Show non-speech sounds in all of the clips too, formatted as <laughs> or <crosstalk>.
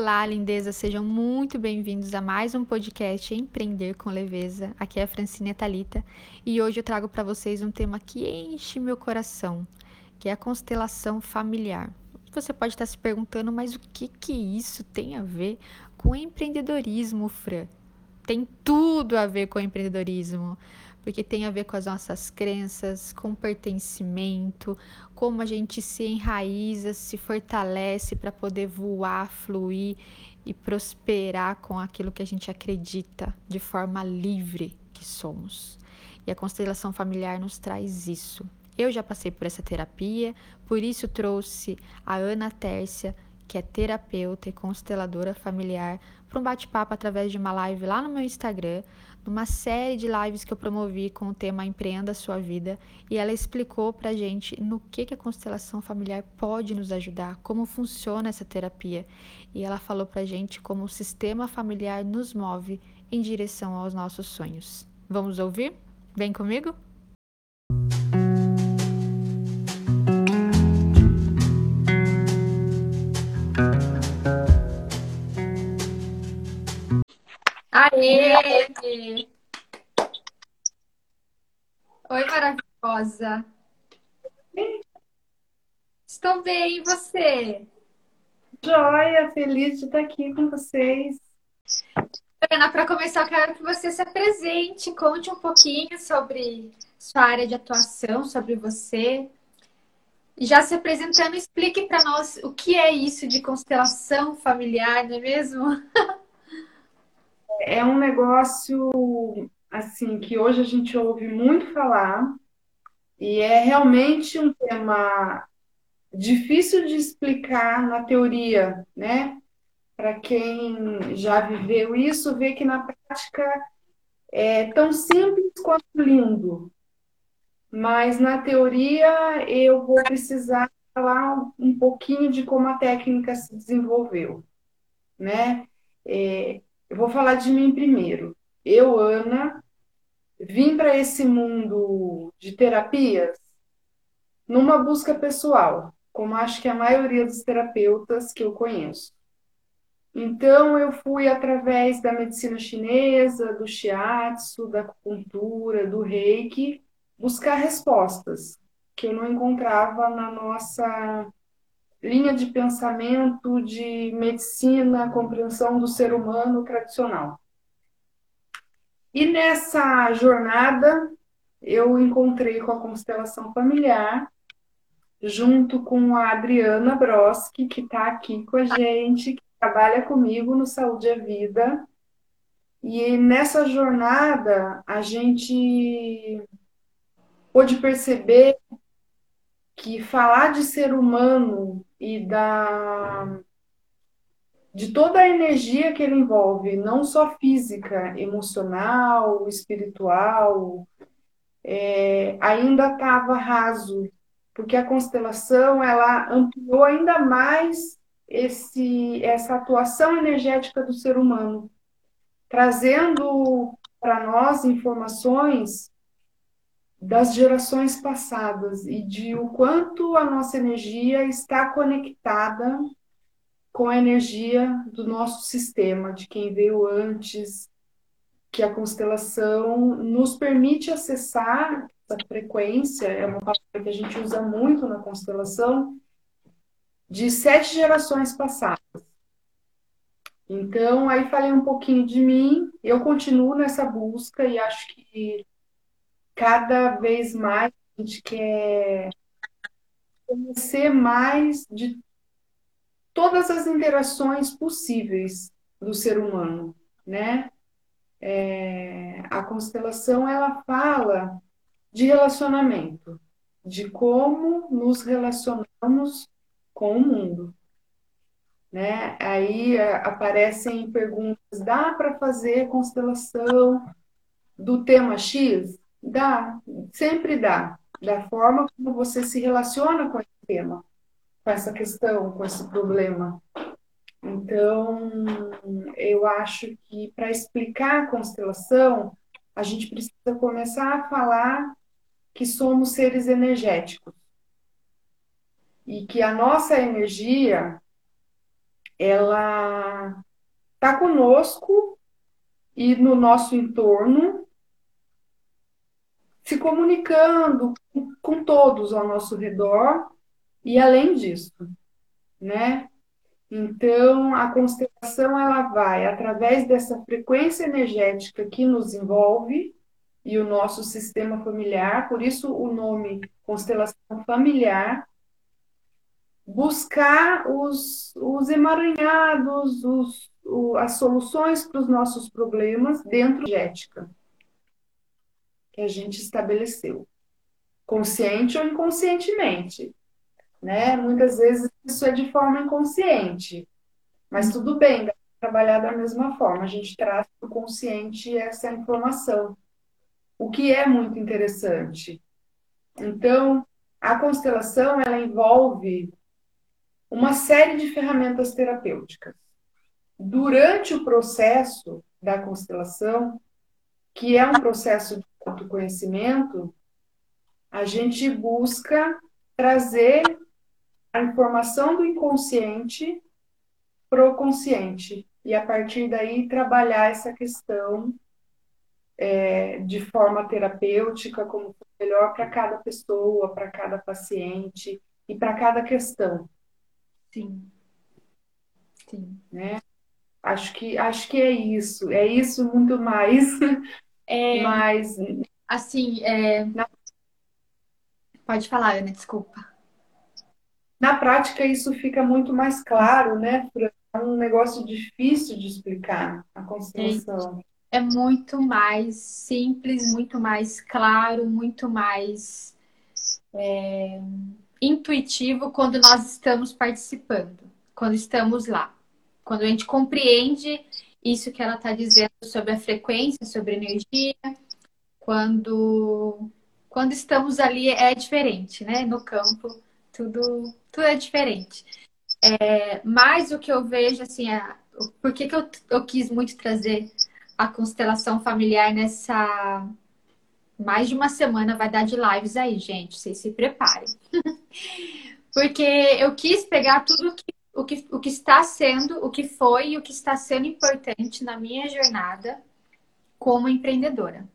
Olá, lindeza, sejam muito bem-vindos a mais um podcast Empreender com Leveza. Aqui é a Francine Talita e hoje eu trago para vocês um tema que enche meu coração, que é a constelação familiar. Você pode estar se perguntando, mas o que que isso tem a ver com empreendedorismo, Fran? Tem tudo a ver com empreendedorismo porque tem a ver com as nossas crenças, com pertencimento, como a gente se enraiza, se fortalece para poder voar, fluir e prosperar com aquilo que a gente acredita, de forma livre que somos. E a constelação familiar nos traz isso. Eu já passei por essa terapia, por isso trouxe a Ana Tércia, que é terapeuta e consteladora familiar, para um bate-papo através de uma live lá no meu Instagram, numa série de lives que eu promovi com o tema Empreenda a Sua Vida, e ela explicou para gente no que, que a constelação familiar pode nos ajudar, como funciona essa terapia. E ela falou para gente como o sistema familiar nos move em direção aos nossos sonhos. Vamos ouvir? Vem comigo? Aê! Oi, maravilhosa. Estou bem, e você? Joia, feliz de estar aqui com vocês. Ana, para começar, eu quero que você se apresente, conte um pouquinho sobre sua área de atuação, sobre você. Já se apresentando, explique para nós o que é isso de constelação familiar, não é mesmo? <laughs> é um negócio assim que hoje a gente ouve muito falar e é realmente um tema difícil de explicar na teoria, né? Para quem já viveu isso, vê que na prática é tão simples quanto lindo. Mas na teoria eu vou precisar falar um pouquinho de como a técnica se desenvolveu, né? É, eu vou falar de mim primeiro. Eu, Ana, vim para esse mundo de terapias numa busca pessoal, como acho que a maioria dos terapeutas que eu conheço. Então, eu fui através da medicina chinesa, do shiatsu, da acupuntura, do reiki, buscar respostas que eu não encontrava na nossa linha de pensamento de medicina, compreensão do ser humano tradicional. E nessa jornada, eu encontrei com a constelação familiar, junto com a Adriana Broski, que está aqui com a gente, que trabalha comigo no Saúde e Vida. E nessa jornada, a gente pôde perceber que falar de ser humano e da de toda a energia que ele envolve, não só física, emocional, espiritual, é, ainda estava raso, porque a constelação ela ampliou ainda mais esse, essa atuação energética do ser humano, trazendo para nós informações das gerações passadas e de o quanto a nossa energia está conectada com a energia do nosso sistema, de quem veio antes, que a constelação nos permite acessar essa frequência, é uma palavra que a gente usa muito na constelação, de sete gerações passadas. Então, aí falei um pouquinho de mim, eu continuo nessa busca e acho que cada vez mais a gente quer conhecer mais de todas as interações possíveis do ser humano, né? É, a constelação ela fala de relacionamento, de como nos relacionamos com o mundo, né? Aí é, aparecem perguntas: dá para fazer constelação do tema X? Dá, sempre dá, da forma como você se relaciona com esse tema, com essa questão, com esse problema. Então, eu acho que para explicar a constelação, a gente precisa começar a falar que somos seres energéticos e que a nossa energia ela está conosco e no nosso entorno, se comunicando com todos ao nosso redor e além disso, né? Então, a constelação ela vai através dessa frequência energética que nos envolve e o nosso sistema familiar, por isso o nome constelação familiar, buscar os, os emaranhados, os, o, as soluções para os nossos problemas dentro da ética que a gente estabeleceu, consciente ou inconscientemente. Né? Muitas vezes isso é de forma inconsciente, mas tudo bem, dá para trabalhar da mesma forma. A gente traz para o consciente essa informação, o que é muito interessante. Então, a constelação ela envolve uma série de ferramentas terapêuticas. Durante o processo da constelação, que é um processo de autoconhecimento, a gente busca trazer a informação do inconsciente para o consciente e a partir daí trabalhar essa questão é, de forma terapêutica, como melhor para cada pessoa, para cada paciente e para cada questão. Sim. Sim. Né? Acho que acho que é isso, é isso muito mais. <laughs> É, Mas assim, é... Na... pode falar, Ana, desculpa. Na prática, isso fica muito mais claro, né? É um negócio difícil de explicar a constelação. É muito mais simples, muito mais claro, muito mais é, intuitivo quando nós estamos participando, quando estamos lá. Quando a gente compreende isso que ela está dizendo sobre a frequência, sobre a energia, quando, quando estamos ali é diferente, né? No campo tudo, tudo é diferente. É, mas o que eu vejo, assim, é, por que, que eu, eu quis muito trazer a constelação familiar nessa. Mais de uma semana vai dar de lives aí, gente. Vocês se preparem. <laughs> Porque eu quis pegar tudo que, o, que, o que está sendo, o que foi e o que está sendo importante na minha jornada como empreendedora.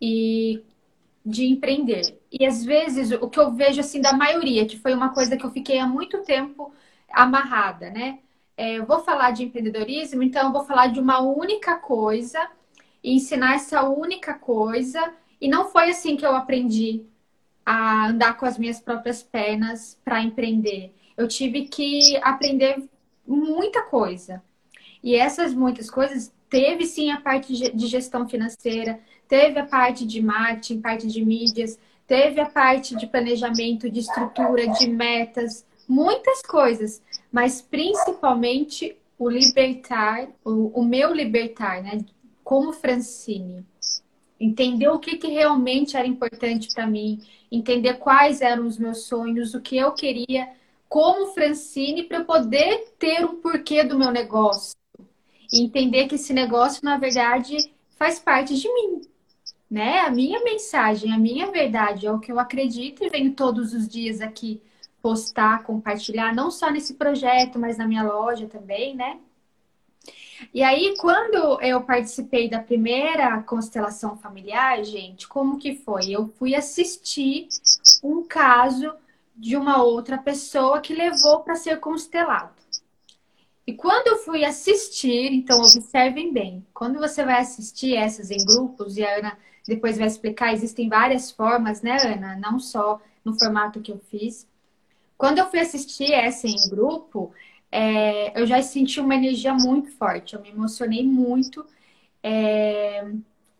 E de empreender. E às vezes o que eu vejo assim da maioria, que foi uma coisa que eu fiquei há muito tempo amarrada, né? É, eu vou falar de empreendedorismo, então eu vou falar de uma única coisa e ensinar essa única coisa. E não foi assim que eu aprendi a andar com as minhas próprias pernas para empreender. Eu tive que aprender muita coisa. E essas muitas coisas teve sim a parte de gestão financeira, teve a parte de marketing, parte de mídias, teve a parte de planejamento, de estrutura, de metas, muitas coisas, mas principalmente o libertar, o, o meu libertar, né? Como Francine. Entender o que, que realmente era importante para mim, entender quais eram os meus sonhos, o que eu queria como Francine para poder ter um porquê do meu negócio. E entender que esse negócio, na verdade, faz parte de mim né? A minha mensagem, a minha verdade é o que eu acredito e venho todos os dias aqui postar, compartilhar, não só nesse projeto, mas na minha loja também, né? E aí, quando eu participei da primeira constelação familiar, gente, como que foi? Eu fui assistir um caso de uma outra pessoa que levou para ser constelado. E quando eu fui assistir, então observem bem, quando você vai assistir essas em grupos, e a Ana depois vai explicar, existem várias formas, né, Ana? Não só no formato que eu fiz. Quando eu fui assistir essa em grupo, é, eu já senti uma energia muito forte, eu me emocionei muito é,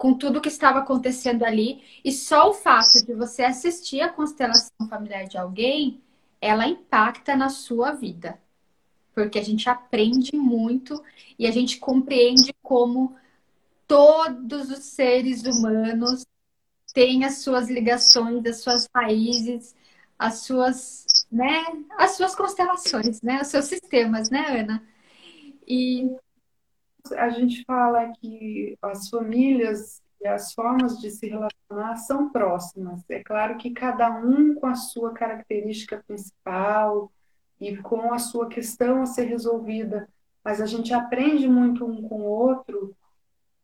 com tudo que estava acontecendo ali. E só o fato de você assistir a constelação familiar de alguém, ela impacta na sua vida. Porque a gente aprende muito e a gente compreende como todos os seres humanos têm as suas ligações, as suas raízes, as suas, né, as suas constelações, né, os seus sistemas, né, Ana? E a gente fala que as famílias e as formas de se relacionar são próximas. É claro que cada um com a sua característica principal e com a sua questão a ser resolvida, mas a gente aprende muito um com o outro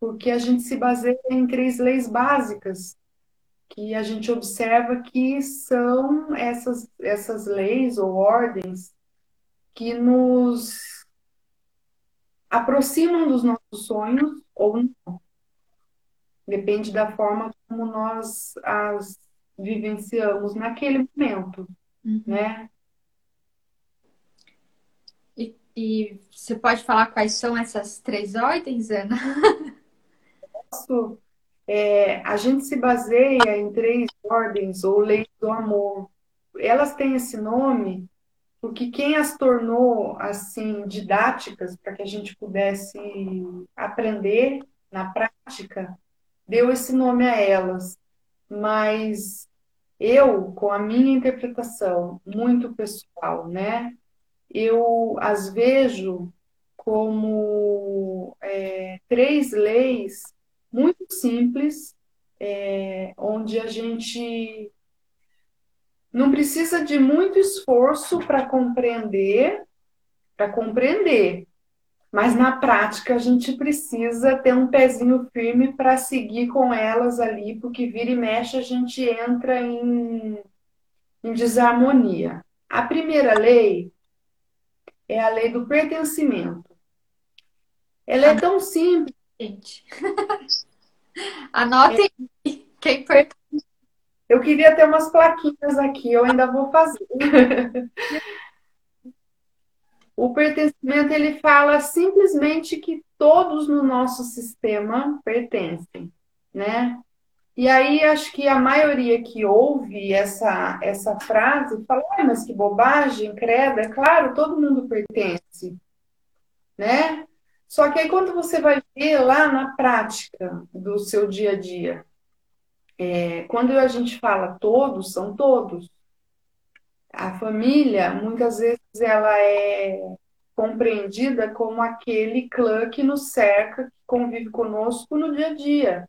porque a gente se baseia em três leis básicas que a gente observa que são essas, essas leis ou ordens que nos aproximam dos nossos sonhos ou não. Depende da forma como nós as vivenciamos naquele momento, uhum. né? E, e, você pode falar quais são essas três ordens, Ana? Posso. É, a gente se baseia em três ordens ou leis do amor. Elas têm esse nome porque quem as tornou assim didáticas para que a gente pudesse aprender na prática deu esse nome a elas. Mas eu, com a minha interpretação muito pessoal, né, eu as vejo como é, três leis muito simples, é, onde a gente não precisa de muito esforço para compreender, para compreender, mas na prática a gente precisa ter um pezinho firme para seguir com elas ali, porque vira e mexe a gente entra em, em desarmonia. A primeira lei é a lei do pertencimento. Ela é tão simples. Gente. <laughs> Anotem é. quem pertence. Eu queria ter umas plaquinhas aqui, eu ainda vou fazer. O pertencimento ele fala simplesmente que todos no nosso sistema pertencem, né? E aí acho que a maioria que ouve essa essa frase fala, mas que bobagem, credo, é claro, todo mundo pertence, né? Só que aí quando você vai ver lá na prática do seu dia a dia, é, quando a gente fala todos, são todos. A família, muitas vezes, ela é compreendida como aquele clã que nos cerca, que convive conosco no dia a dia.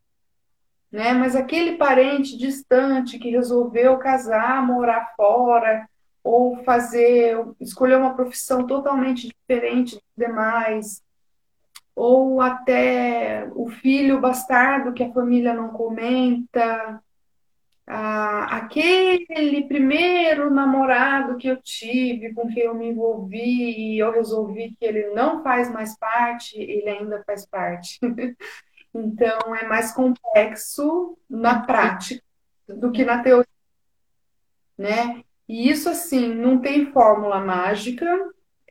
Né? Mas aquele parente distante que resolveu casar, morar fora, ou fazer, escolher uma profissão totalmente diferente dos demais, ou até o filho bastardo que a família não comenta, ah, aquele primeiro namorado que eu tive, com quem eu me envolvi e eu resolvi que ele não faz mais parte, ele ainda faz parte. <laughs> então é mais complexo na prática do que na teoria, né? E isso assim não tem fórmula mágica,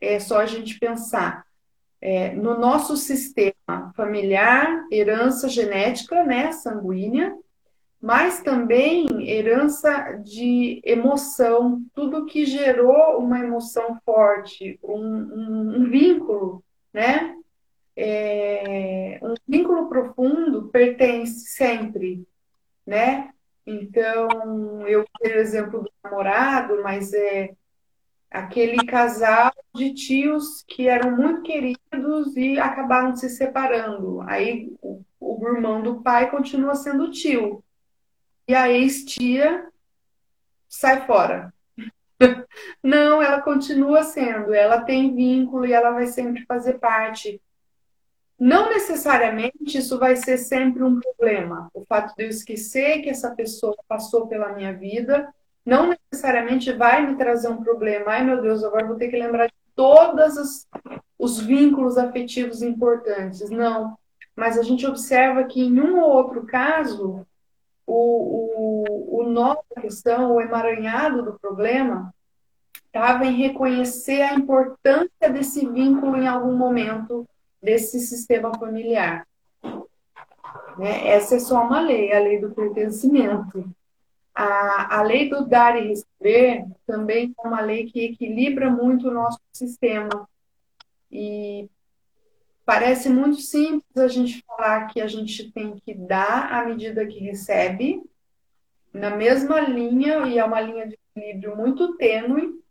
é só a gente pensar é, no nosso sistema familiar, herança genética, né, sanguínea, mas também herança de emoção, tudo que gerou uma emoção forte, um, um, um vínculo, né? É, um vínculo profundo pertence sempre, né? Então, eu tenho o exemplo do namorado, mas é aquele casal de tios que eram muito queridos e acabaram se separando. Aí o, o irmão do pai continua sendo tio, e a ex-tia sai fora. <laughs> Não, ela continua sendo, ela tem vínculo e ela vai sempre fazer parte. Não necessariamente isso vai ser sempre um problema. O fato de eu esquecer que essa pessoa passou pela minha vida não necessariamente vai me trazer um problema. Ai, meu Deus, agora vou ter que lembrar de todos os vínculos afetivos importantes. Não. Mas a gente observa que em um ou outro caso, o, o, o nó da questão, o emaranhado do problema, estava em reconhecer a importância desse vínculo em algum momento desse sistema familiar. Né? Essa é só uma lei, a lei do pertencimento. A, a lei do dar e receber também é uma lei que equilibra muito o nosso sistema. E Parece muito simples a gente falar que a gente tem que dar à medida que recebe, na mesma linha, e é uma linha de equilíbrio muito tênue,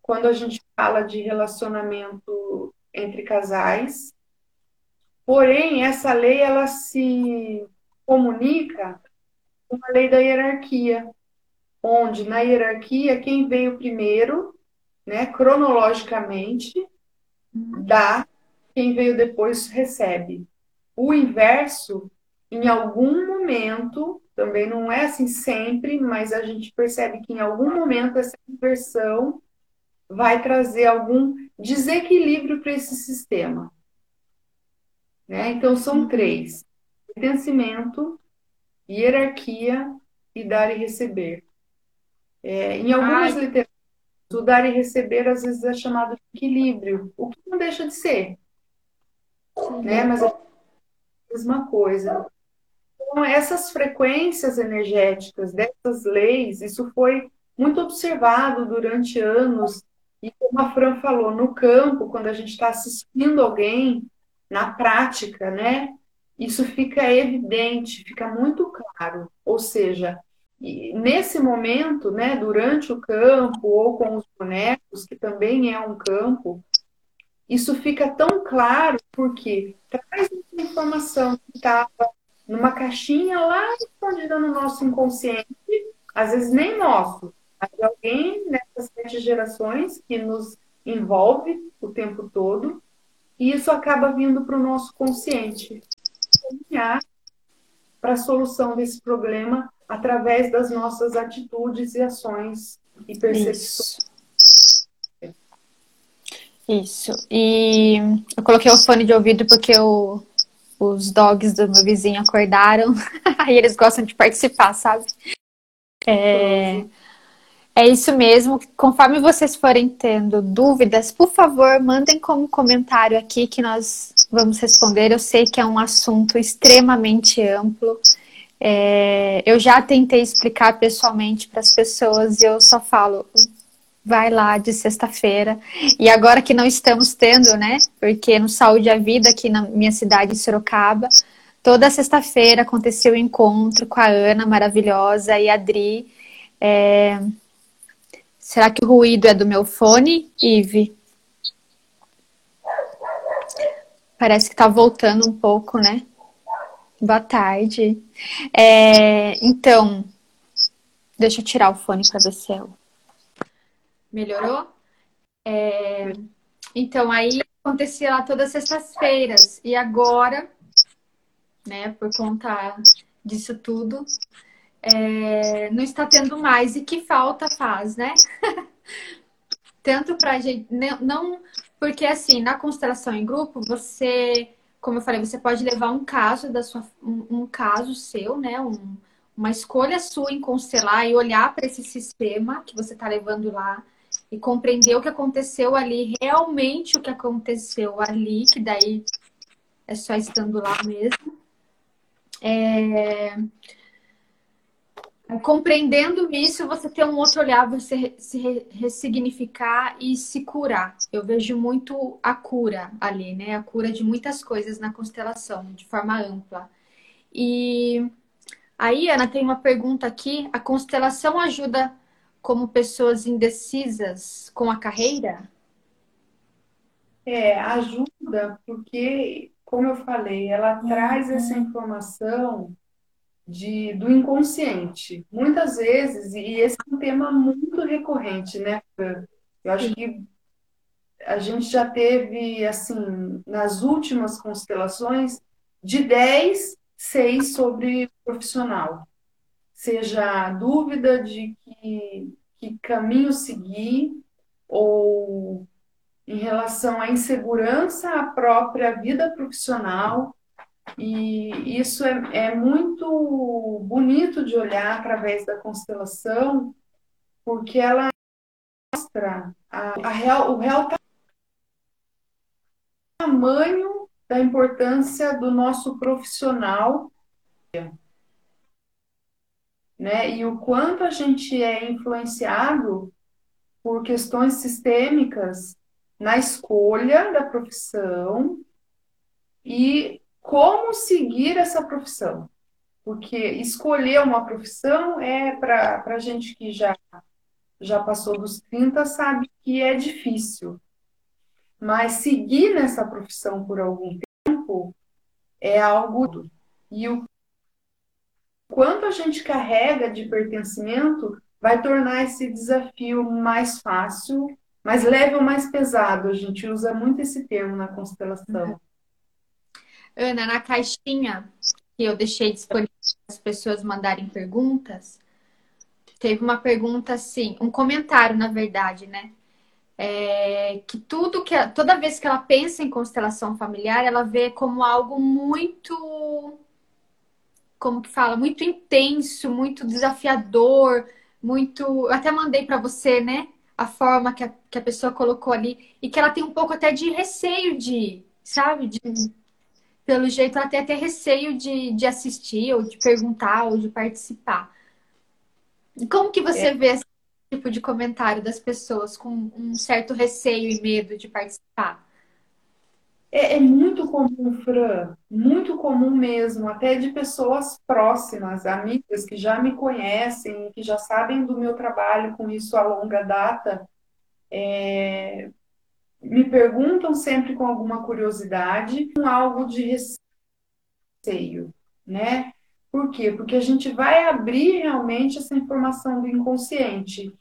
quando a gente fala de relacionamento entre casais. Porém, essa lei ela se comunica com a lei da hierarquia, onde na hierarquia quem veio primeiro né, cronologicamente, dá, quem veio depois recebe. O inverso, em algum momento, também não é assim sempre, mas a gente percebe que em algum momento essa inversão vai trazer algum desequilíbrio para esse sistema. Né? Então, são três: pertencimento, hierarquia e dar e receber. É, em algumas Ai. literaturas, o dar e receber às vezes é chamado de equilíbrio, o que não deixa de ser. Né? Mas é a mesma coisa. Então, essas frequências energéticas dessas leis, isso foi muito observado durante anos. E como a Fran falou, no campo, quando a gente está assistindo alguém, na prática, né? Isso fica evidente, fica muito claro. Ou seja, nesse momento, né, durante o campo ou com os bonecos, que também é um campo, isso fica tão claro porque traz informação que estava numa caixinha lá escondida no nosso inconsciente, às vezes nem nosso, mas alguém nessas sete gerações que nos envolve o tempo todo, e isso acaba vindo para o nosso consciente. Caminhar para a solução desse problema através das nossas atitudes e ações e percepções. Isso. Isso. E eu coloquei o fone de ouvido porque os dogs do meu vizinho acordaram. Aí <laughs> eles gostam de participar, sabe? É, é isso mesmo. Conforme vocês forem tendo dúvidas, por favor, mandem como comentário aqui que nós vamos responder. Eu sei que é um assunto extremamente amplo. É, eu já tentei explicar pessoalmente para as pessoas e eu só falo, vai lá de sexta-feira. E agora que não estamos tendo, né? Porque no Saúde a Vida, aqui na minha cidade, Sorocaba, toda sexta-feira aconteceu o um encontro com a Ana, maravilhosa, e a Adri. É... Será que o ruído é do meu fone, Ive? Parece que tá voltando um pouco, né? Boa tarde. É, então, deixa eu tirar o fone para ver se é Melhorou? É, então, aí acontecia lá todas as sextas-feiras. E agora, né, por conta disso tudo, é, não está tendo mais. E que falta faz, né? <laughs> Tanto para gente. Não, porque assim, na constelação em grupo, você como eu falei, você pode levar um caso da sua, um, um caso seu, né? Um, uma escolha sua em constelar e olhar para esse sistema que você está levando lá e compreender o que aconteceu ali, realmente o que aconteceu ali, que daí é só estando lá mesmo. É... Compreendendo isso, você tem um outro olhar, você se ressignificar e se curar. Eu vejo muito a cura ali, né? A cura de muitas coisas na constelação, de forma ampla. E aí, Ana, tem uma pergunta aqui. A constelação ajuda como pessoas indecisas com a carreira? É, ajuda, porque, como eu falei, ela traz essa informação de, do inconsciente. Muitas vezes, e esse é um tema muito recorrente, né, Eu acho que a gente já teve, assim, nas últimas constelações, de 10, 6 sobre profissional. Seja a dúvida de que, que caminho seguir, ou em relação à insegurança à própria vida profissional, e isso é, é muito bonito de olhar através da constelação, porque ela mostra a, a real, o real tamanho da importância do nosso profissional, né? E o quanto a gente é influenciado por questões sistêmicas na escolha da profissão e como seguir essa profissão. Porque escolher uma profissão é para a gente que já, já passou dos 30 sabe que é difícil. Mas seguir nessa profissão por algum tempo é algo. E o quanto a gente carrega de pertencimento vai tornar esse desafio mais fácil mais leve ou mais pesado. A gente usa muito esse termo na constelação. Ana, na caixinha que eu deixei disponível para as pessoas mandarem perguntas, teve uma pergunta assim, um comentário, na verdade, né? É, que tudo que toda vez que ela pensa em constelação familiar, ela vê como algo muito como que fala, muito intenso, muito desafiador, muito. Eu até mandei para você, né? A forma que a, que a pessoa colocou ali e que ela tem um pouco até de receio de, sabe? De, pelo jeito, até receio de, de assistir, ou de perguntar, ou de participar. Como que você é. vê esse tipo de comentário das pessoas com um certo receio e medo de participar? É, é, muito comum, Fran, muito comum mesmo, até de pessoas próximas, amigas que já me conhecem, que já sabem do meu trabalho com isso a longa data, é, me perguntam sempre com alguma curiosidade, com algo de receio, né? Por quê? Porque a gente vai abrir realmente essa informação do inconsciente.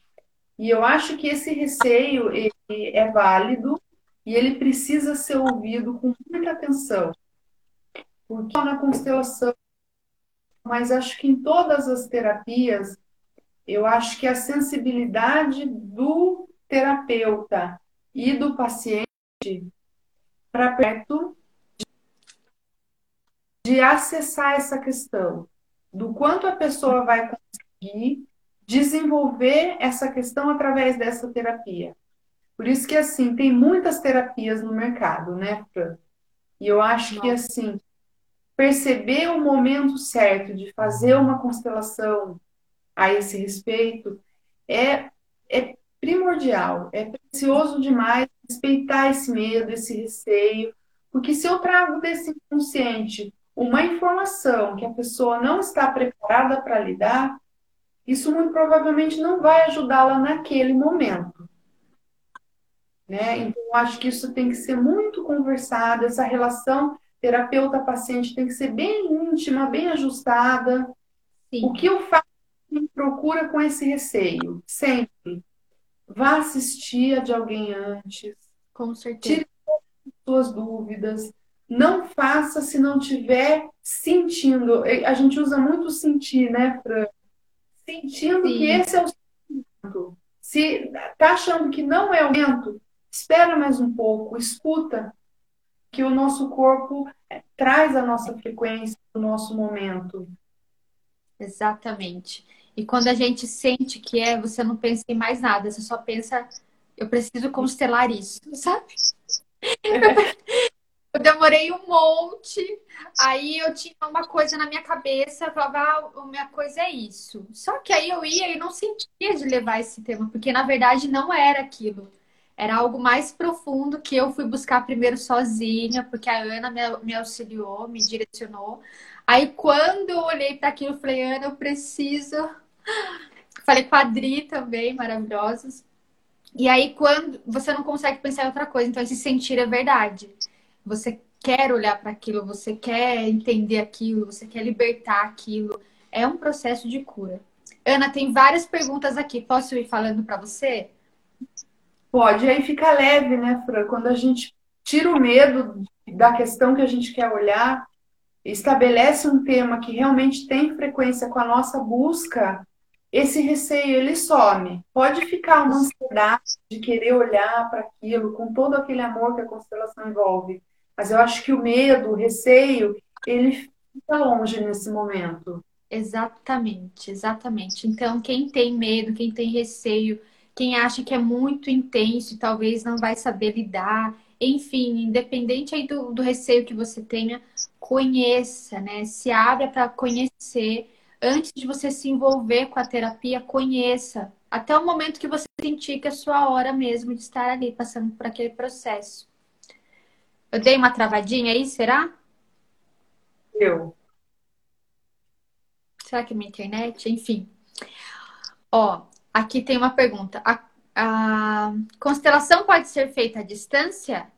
E eu acho que esse receio é válido, e ele precisa ser ouvido com muita atenção. Porque na constelação, mas acho que em todas as terapias, eu acho que a sensibilidade do terapeuta e do paciente para perto de acessar essa questão, do quanto a pessoa vai conseguir desenvolver essa questão através dessa terapia. Por isso que, assim, tem muitas terapias no mercado, né, Fran? E eu acho Nossa. que, assim, perceber o momento certo de fazer uma constelação a esse respeito é, é primordial, é precioso demais respeitar esse medo, esse receio, porque se eu trago desse inconsciente uma informação que a pessoa não está preparada para lidar, isso muito provavelmente não vai ajudá-la naquele momento. Né? Então, acho que isso tem que ser muito conversado, essa relação terapeuta-paciente tem que ser bem íntima, bem ajustada. Sim. O que eu faço procura com esse receio? Sempre. Vá assistir a de alguém antes. Com certeza. Tire suas dúvidas. Não faça se não tiver sentindo. A gente usa muito sentir, né, Fran? Sentindo Sim. que esse é o sentimento. Se tá achando que não é o momento, espera mais um pouco, escuta que o nosso corpo é, traz a nossa frequência, o nosso momento. Exatamente. E quando a gente sente que é, você não pensa em mais nada, você só pensa, eu preciso constelar isso, sabe? <laughs> Eu demorei um monte, aí eu tinha uma coisa na minha cabeça, eu falava, ah, a minha coisa é isso. Só que aí eu ia e não sentia de levar esse tema, porque na verdade não era aquilo. Era algo mais profundo que eu fui buscar primeiro sozinha, porque a Ana me, me auxiliou, me direcionou. Aí quando eu olhei para aquilo, eu falei, Ana, eu preciso. Falei com a Adri também, maravilhosos. E aí, quando você não consegue pensar em outra coisa, então esse sentir é verdade. Você quer olhar para aquilo, você quer entender aquilo, você quer libertar aquilo. É um processo de cura. Ana, tem várias perguntas aqui. Posso ir falando para você? Pode, aí fica leve, né, Fran? Quando a gente tira o medo da questão que a gente quer olhar, estabelece um tema que realmente tem frequência com a nossa busca, esse receio ele some. Pode ficar uma ansiedade de querer olhar para aquilo com todo aquele amor que a constelação envolve, mas eu acho que o medo, o receio, ele fica longe nesse momento. Exatamente, exatamente. Então, quem tem medo, quem tem receio, quem acha que é muito intenso e talvez não vai saber lidar. Enfim, independente aí do, do receio que você tenha, conheça, né? Se abra para conhecer. Antes de você se envolver com a terapia, conheça. Até o momento que você sentir que é a sua hora mesmo de estar ali, passando por aquele processo. Eu dei uma travadinha aí, será? Eu. Será que é minha internet? Enfim. Ó, Aqui tem uma pergunta. A, a constelação pode ser feita à distância?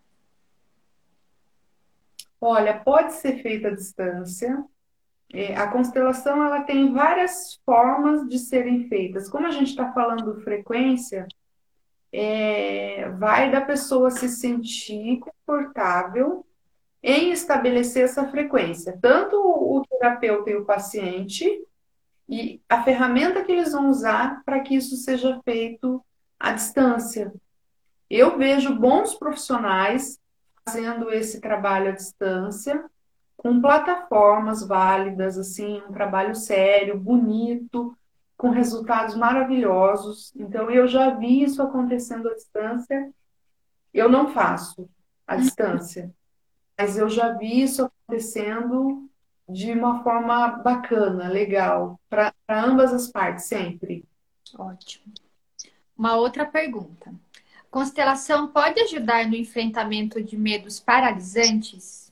Olha, pode ser feita à distância. É, a constelação ela tem várias formas de serem feitas. Como a gente está falando frequência, é, vai da pessoa se sentir confortável em estabelecer essa frequência, tanto o terapeuta e o paciente, e a ferramenta que eles vão usar para que isso seja feito à distância. Eu vejo bons profissionais fazendo esse trabalho à distância, com plataformas válidas, assim, um trabalho sério, bonito, com resultados maravilhosos. Então, eu já vi isso acontecendo à distância. Eu não faço à distância, mas eu já vi isso acontecendo de uma forma bacana, legal, para ambas as partes, sempre. Ótimo. Uma outra pergunta. Constelação pode ajudar no enfrentamento de medos paralisantes?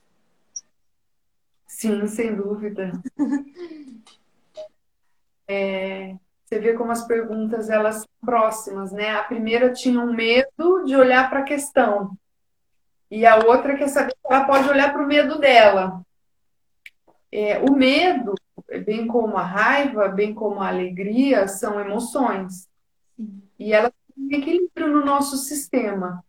Sim, sem dúvida. É, você vê como as perguntas elas são próximas, né? A primeira tinha um medo de olhar para a questão e a outra quer saber se ela pode olhar para o medo dela. É, o medo, bem como a raiva, bem como a alegria, são emoções. E elas têm equilíbrio no nosso sistema.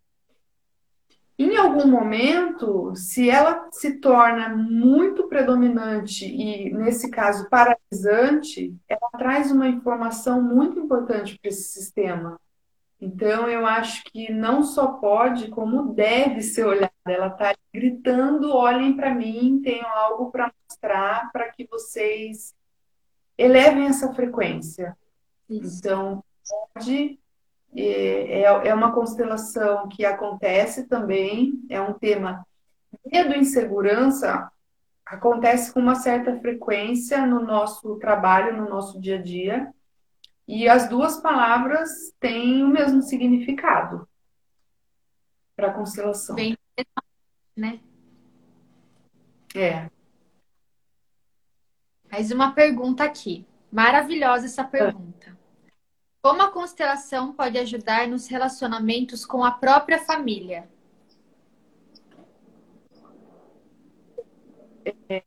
Em algum momento, se ela se torna muito predominante e, nesse caso, paralisante, ela traz uma informação muito importante para esse sistema. Então, eu acho que não só pode, como deve ser olhada. Ela está gritando: olhem para mim, tenho algo para mostrar para que vocês elevem essa frequência. Isso. Então, pode. É, é uma constelação que acontece também, é um tema. Medo e insegurança acontece com uma certa frequência no nosso trabalho, no nosso dia a dia e as duas palavras têm o mesmo significado para a constelação. Bem, né? É. Mais uma pergunta aqui. Maravilhosa essa pergunta. Como a constelação pode ajudar nos relacionamentos com a própria família? É,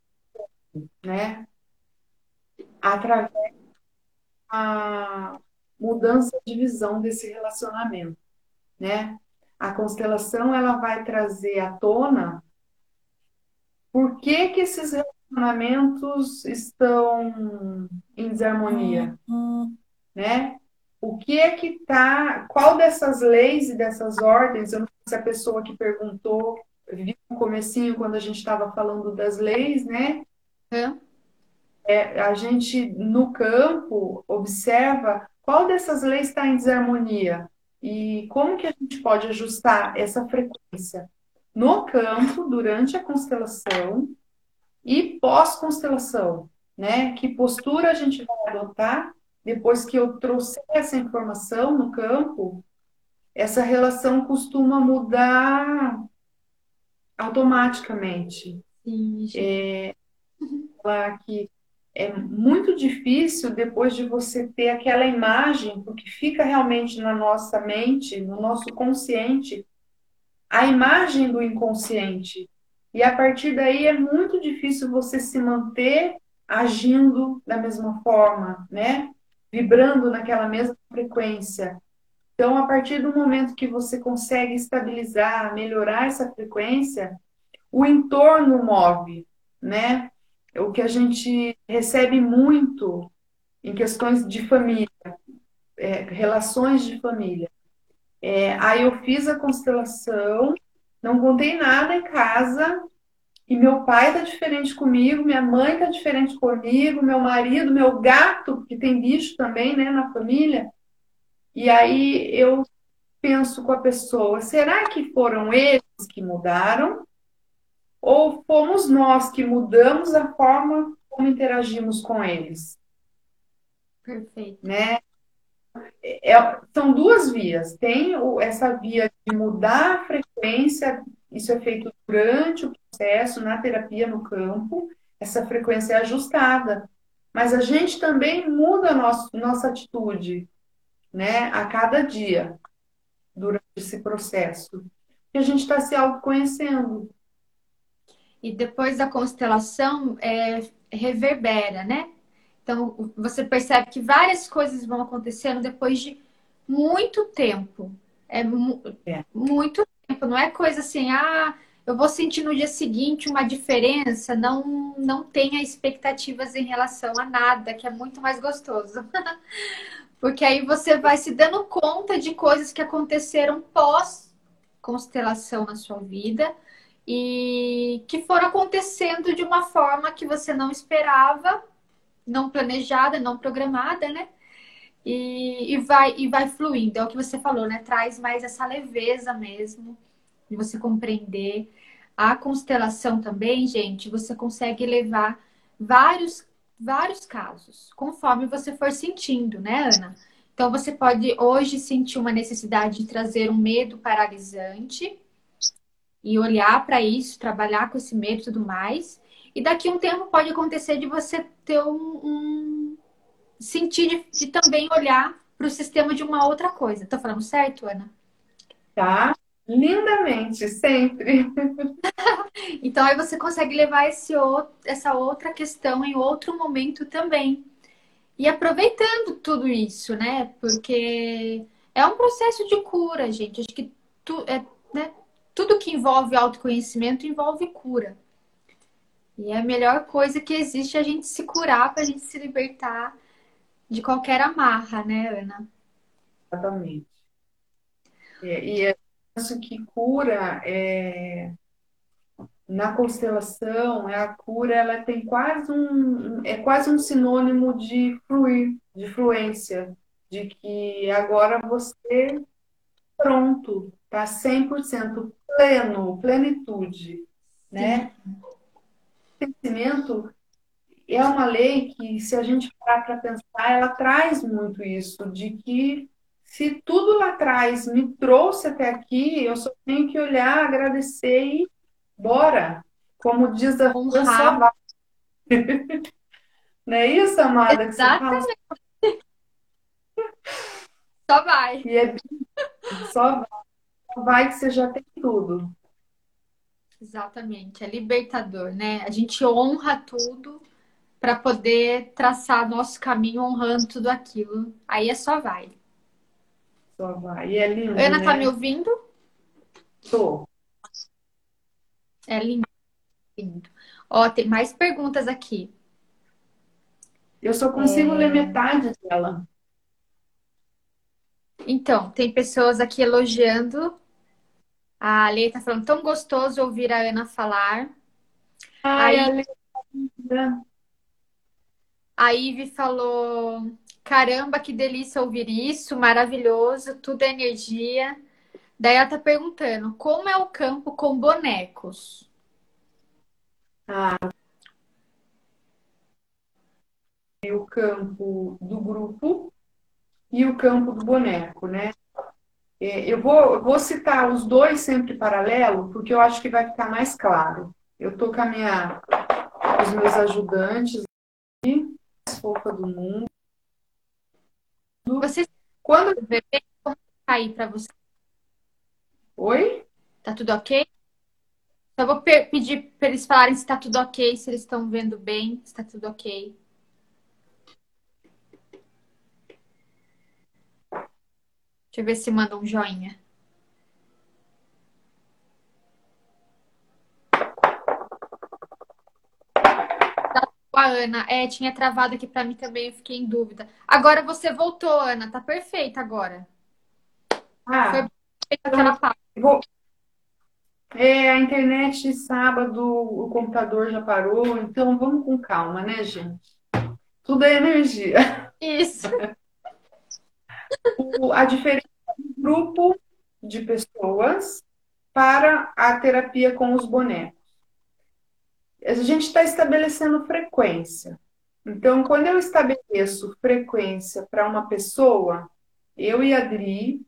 né? Através a mudança de visão desse relacionamento, né? A constelação ela vai trazer à tona por que que esses relacionamentos estão em desarmonia, uhum. né? O que é que tá, qual dessas leis e dessas ordens, eu não sei se a pessoa que perguntou viu no comecinho quando a gente estava falando das leis, né? É é, a gente, no campo, observa qual dessas leis está em desarmonia e como que a gente pode ajustar essa frequência no campo, durante a constelação e pós-constelação, né? Que postura a gente vai adotar depois que eu trouxer essa informação no campo? Essa relação costuma mudar automaticamente. Sim, é, que é muito difícil depois de você ter aquela imagem, porque fica realmente na nossa mente, no nosso consciente, a imagem do inconsciente. E a partir daí é muito difícil você se manter agindo da mesma forma, né? Vibrando naquela mesma frequência. Então, a partir do momento que você consegue estabilizar, melhorar essa frequência, o entorno move, né? o que a gente recebe muito em questões de família, é, relações de família. É, aí eu fiz a constelação, não contei nada em casa, e meu pai tá diferente comigo, minha mãe tá diferente comigo, meu marido, meu gato, que tem bicho também, né, na família. E aí eu penso com a pessoa, será que foram eles que mudaram? ou fomos nós que mudamos a forma como interagimos com eles? Perfeito. Né? É, é são duas vias. Tem essa via de mudar a frequência, isso é feito durante o processo, na terapia no campo, essa frequência é ajustada. Mas a gente também muda a nossa, nossa atitude, né, a cada dia, durante esse processo. E a gente está se autoconhecendo. E depois da constelação, é, reverbera, né? Então, você percebe que várias coisas vão acontecendo depois de muito tempo. É, mu é. muito tempo, não é coisa assim, ah, eu vou sentir no dia seguinte uma diferença, não, não tenha expectativas em relação a nada, que é muito mais gostoso. <laughs> Porque aí você vai se dando conta de coisas que aconteceram pós constelação na sua vida e que foram acontecendo de uma forma que você não esperava, não planejada, não programada, né? E, e, vai, e vai fluindo. É o que você falou, né? Traz mais essa leveza mesmo, de você compreender. A constelação também, gente, você consegue levar vários, vários casos, conforme você for sentindo, né, Ana? Então, você pode hoje sentir uma necessidade de trazer um medo paralisante e olhar para isso, trabalhar com esse medo e tudo mais. E daqui a um tempo pode acontecer de você ter um, um sentir de, de, também olhar para o sistema de uma outra coisa. Tô falando certo, Ana? Tá, lindamente, sempre. <laughs> então aí você consegue levar esse, essa outra questão em outro momento também. E aproveitando tudo isso, né? Porque é um processo de cura, gente. Acho que tu, é, né? tudo que envolve autoconhecimento envolve cura. E a melhor coisa que existe é a gente se curar para a gente se libertar de qualquer amarra, né, Ana? Exatamente. E, e acho que cura é na constelação, é a cura ela tem quase um é quase um sinônimo de fluir, de fluência, de que agora você pronto, tá 100% pleno, plenitude, né? Conhecimento é uma lei que, se a gente parar para pensar, ela traz muito isso, de que se tudo lá atrás me trouxe até aqui, eu só tenho que olhar, agradecer e bora. Como diz a só vai. <laughs> Não é isso, amada? Exatamente. Só vai. E é só vai vai que você já tem tudo. Exatamente, é libertador, né? A gente honra tudo para poder traçar nosso caminho honrando tudo aquilo. Aí é só vai. Só vai. E é lindo. Ana, tá né? tá me ouvindo? Tô. É lindo. lindo. Ó, tem mais perguntas aqui. Eu só consigo é... ler metade dela. Então, tem pessoas aqui elogiando a Lei tá falando, tão gostoso ouvir a Ana falar. Ai, Aí, a Ive falou, caramba, que delícia ouvir isso, maravilhoso, tudo é energia. Daí ela tá perguntando, como é o campo com bonecos? Ah, o campo do grupo e o campo do boneco, né? É, eu vou, vou citar os dois sempre paralelo, porque eu acho que vai ficar mais claro. Eu estou com a minha, os meus ajudantes aqui, fofa do mundo. Você quando bebê como tá aí para você? Oi? Tá tudo ok? Só vou pedir para eles falarem se tá tudo ok, se eles estão vendo bem, se tá tudo ok. Deixa eu ver se manda um joinha. A Ana, é, tinha travado aqui para mim também, eu fiquei em dúvida. Agora você voltou, Ana, tá perfeita agora. Ah, Foi aquela parte. Vou... É, a internet sábado, o computador já parou, então vamos com calma, né, gente? Tudo é energia. Isso. <laughs> o, a diferença do grupo de pessoas para a terapia com os bonecos. A gente está estabelecendo frequência. Então, quando eu estabeleço frequência para uma pessoa, eu e a Adri,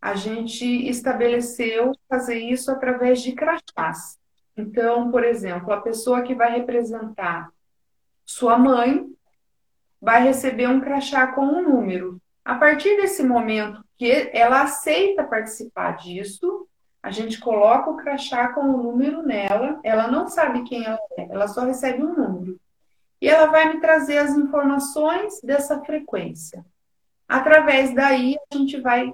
a gente estabeleceu fazer isso através de crachás. Então, por exemplo, a pessoa que vai representar sua mãe vai receber um crachá com um número. A partir desse momento que ela aceita participar disso, a gente coloca o crachá com o número nela, ela não sabe quem ela é, ela só recebe um número. E ela vai me trazer as informações dessa frequência. Através daí, a gente vai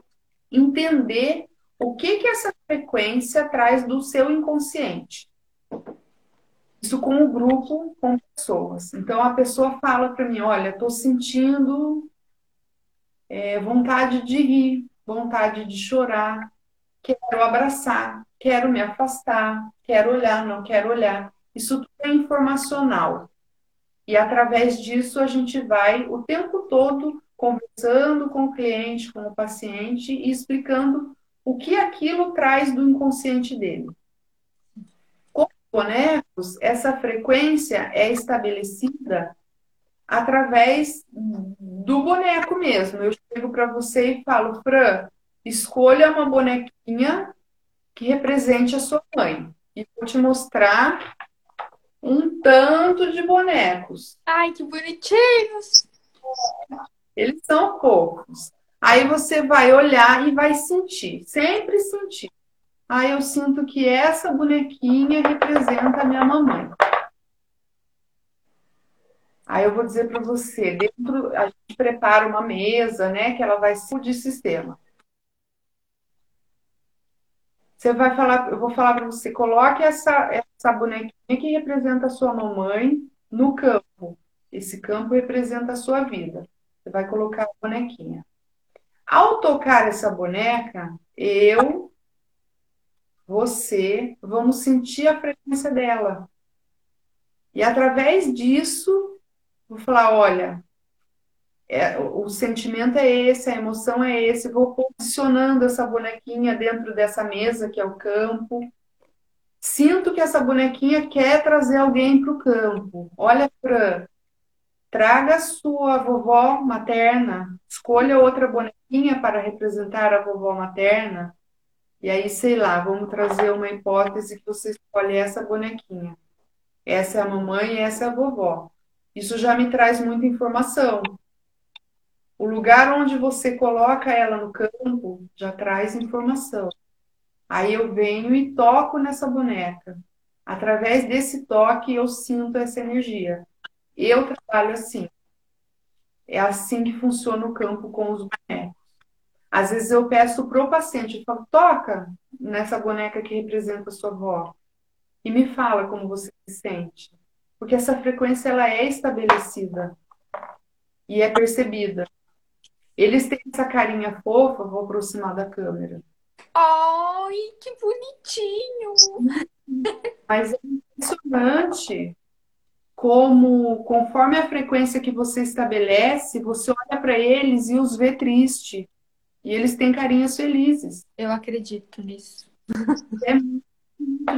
entender o que que essa frequência traz do seu inconsciente. Isso com o grupo, com pessoas. Então a pessoa fala para mim: olha, estou sentindo é, vontade de rir, vontade de chorar, quero abraçar, quero me afastar, quero olhar, não quero olhar. Isso tudo é informacional. E através disso a gente vai o tempo todo conversando com o cliente, com o paciente e explicando o que aquilo traz do inconsciente dele. Com bonecos, essa frequência é estabelecida através do boneco mesmo. Eu chego para você e falo, Fran, escolha uma bonequinha que represente a sua mãe. E vou te mostrar um tanto de bonecos. Ai, que bonitinhos! Eles são poucos. Aí você vai olhar e vai sentir, sempre sentir. Aí eu sinto que essa bonequinha representa a minha mamãe. Aí eu vou dizer para você, dentro a gente prepara uma mesa, né, que ela vai ser de sistema. Você vai falar, eu vou falar para você, coloque essa essa bonequinha que representa a sua mamãe no campo. Esse campo representa a sua vida. Você vai colocar a bonequinha. Ao tocar essa boneca, eu, você, vamos sentir a frequência dela. E através disso, vou falar: olha, é, o sentimento é esse, a emoção é esse. Vou posicionando essa bonequinha dentro dessa mesa que é o campo. Sinto que essa bonequinha quer trazer alguém para o campo. Olha, Fran, traga sua vovó materna, escolha outra bonequinha para representar a vovó materna. E aí, sei lá, vamos trazer uma hipótese que você escolhe essa bonequinha. Essa é a mamãe e essa é a vovó. Isso já me traz muita informação. O lugar onde você coloca ela no campo já traz informação. Aí eu venho e toco nessa boneca. Através desse toque eu sinto essa energia. Eu trabalho assim. É assim que funciona o campo com os bonecos. Às vezes eu peço pro paciente, eu falo, toca nessa boneca que representa a sua avó e me fala como você se sente. Porque essa frequência ela é estabelecida e é percebida. Eles têm essa carinha fofa, vou aproximar da câmera. Ai, que bonitinho! Mas é impressionante como, conforme a frequência que você estabelece, você olha para eles e os vê triste. E eles têm carinhas felizes. Eu acredito nisso. É muito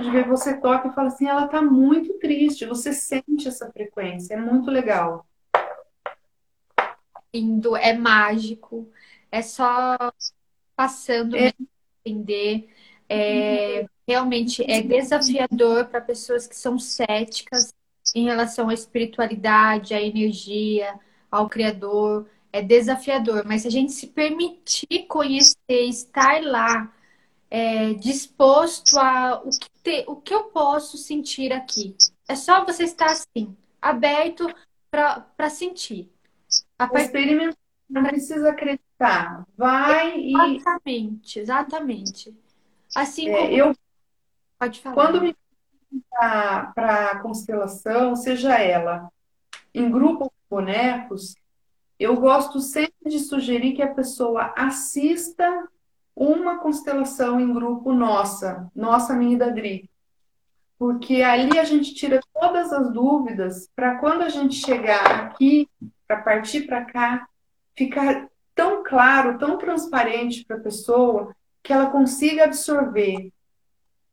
de ver você toca e fala assim, ela tá muito triste. Você sente essa frequência, é muito legal. Lindo, é mágico. É só passando é entender. É, realmente é desafiador para pessoas que são céticas em relação à espiritualidade, à energia, ao Criador. É desafiador, mas se a gente se permitir conhecer, estar lá, é, disposto a o que, te, o que eu posso sentir aqui. É só você estar assim, aberto para sentir. A Experimentar, não precisa acreditar vai e. Exatamente, exatamente. Assim é, como. eu, Pode falar. Quando me para a constelação, seja ela em grupo ou bonecos, eu gosto sempre de sugerir que a pessoa assista uma constelação em grupo nossa, nossa minha da Dri. Porque ali a gente tira todas as dúvidas para quando a gente chegar aqui, para partir para cá, ficar tão claro, tão transparente para a pessoa que ela consiga absorver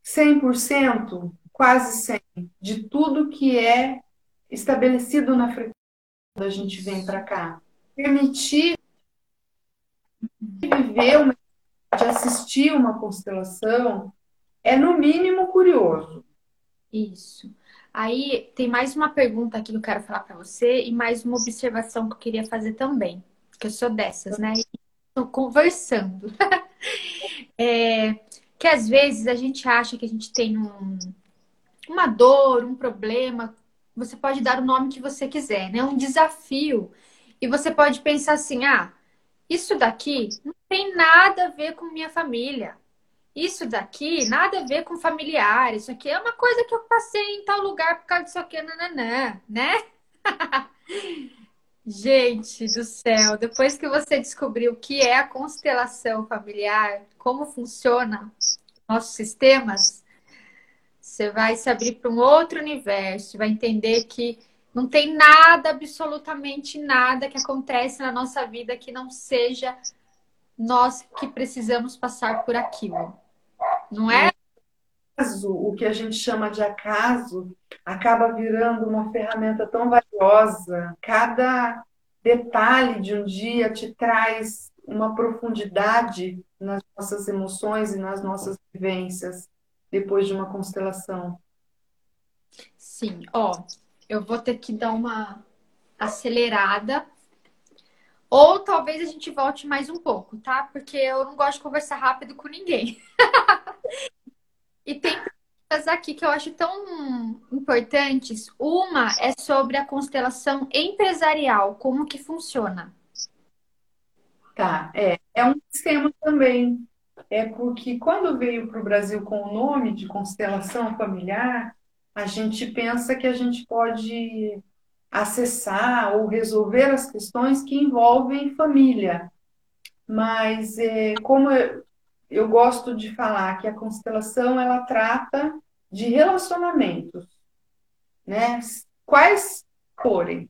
100%, quase 100%, de tudo que é estabelecido na frequência quando a gente vem para cá. Permitir viver uma, de assistir uma constelação é no mínimo curioso. Isso. Aí tem mais uma pergunta aqui que eu quero falar para você e mais uma observação que eu queria fazer também que eu sou dessas, né? Estou conversando. <laughs> é, que às vezes a gente acha que a gente tem um, uma dor, um problema. Você pode dar o nome que você quiser, né? Um desafio. E você pode pensar assim: ah, isso daqui não tem nada a ver com minha família. Isso daqui nada a ver com familiar. Isso aqui é uma coisa que eu passei em tal lugar por causa disso aqui, nananã, né? <laughs> Gente do céu, depois que você descobriu o que é a constelação familiar, como funciona nossos sistemas, você vai se abrir para um outro universo, vai entender que não tem nada, absolutamente nada que acontece na nossa vida que não seja nós que precisamos passar por aquilo. Não é? O que a gente chama de acaso acaba virando uma ferramenta tão valiosa. Cada detalhe de um dia te traz uma profundidade nas nossas emoções e nas nossas vivências depois de uma constelação. Sim, ó, eu vou ter que dar uma acelerada. Ou talvez a gente volte mais um pouco, tá? Porque eu não gosto de conversar rápido com ninguém. <laughs> e tem coisas aqui que eu acho tão importantes. Uma é sobre a constelação empresarial, como que funciona. Tá, é, é um sistema também é porque quando veio para o Brasil com o nome de constelação familiar, a gente pensa que a gente pode acessar ou resolver as questões que envolvem família. Mas é, como eu, eu gosto de falar que a constelação ela trata de relacionamentos, né? Quais forem.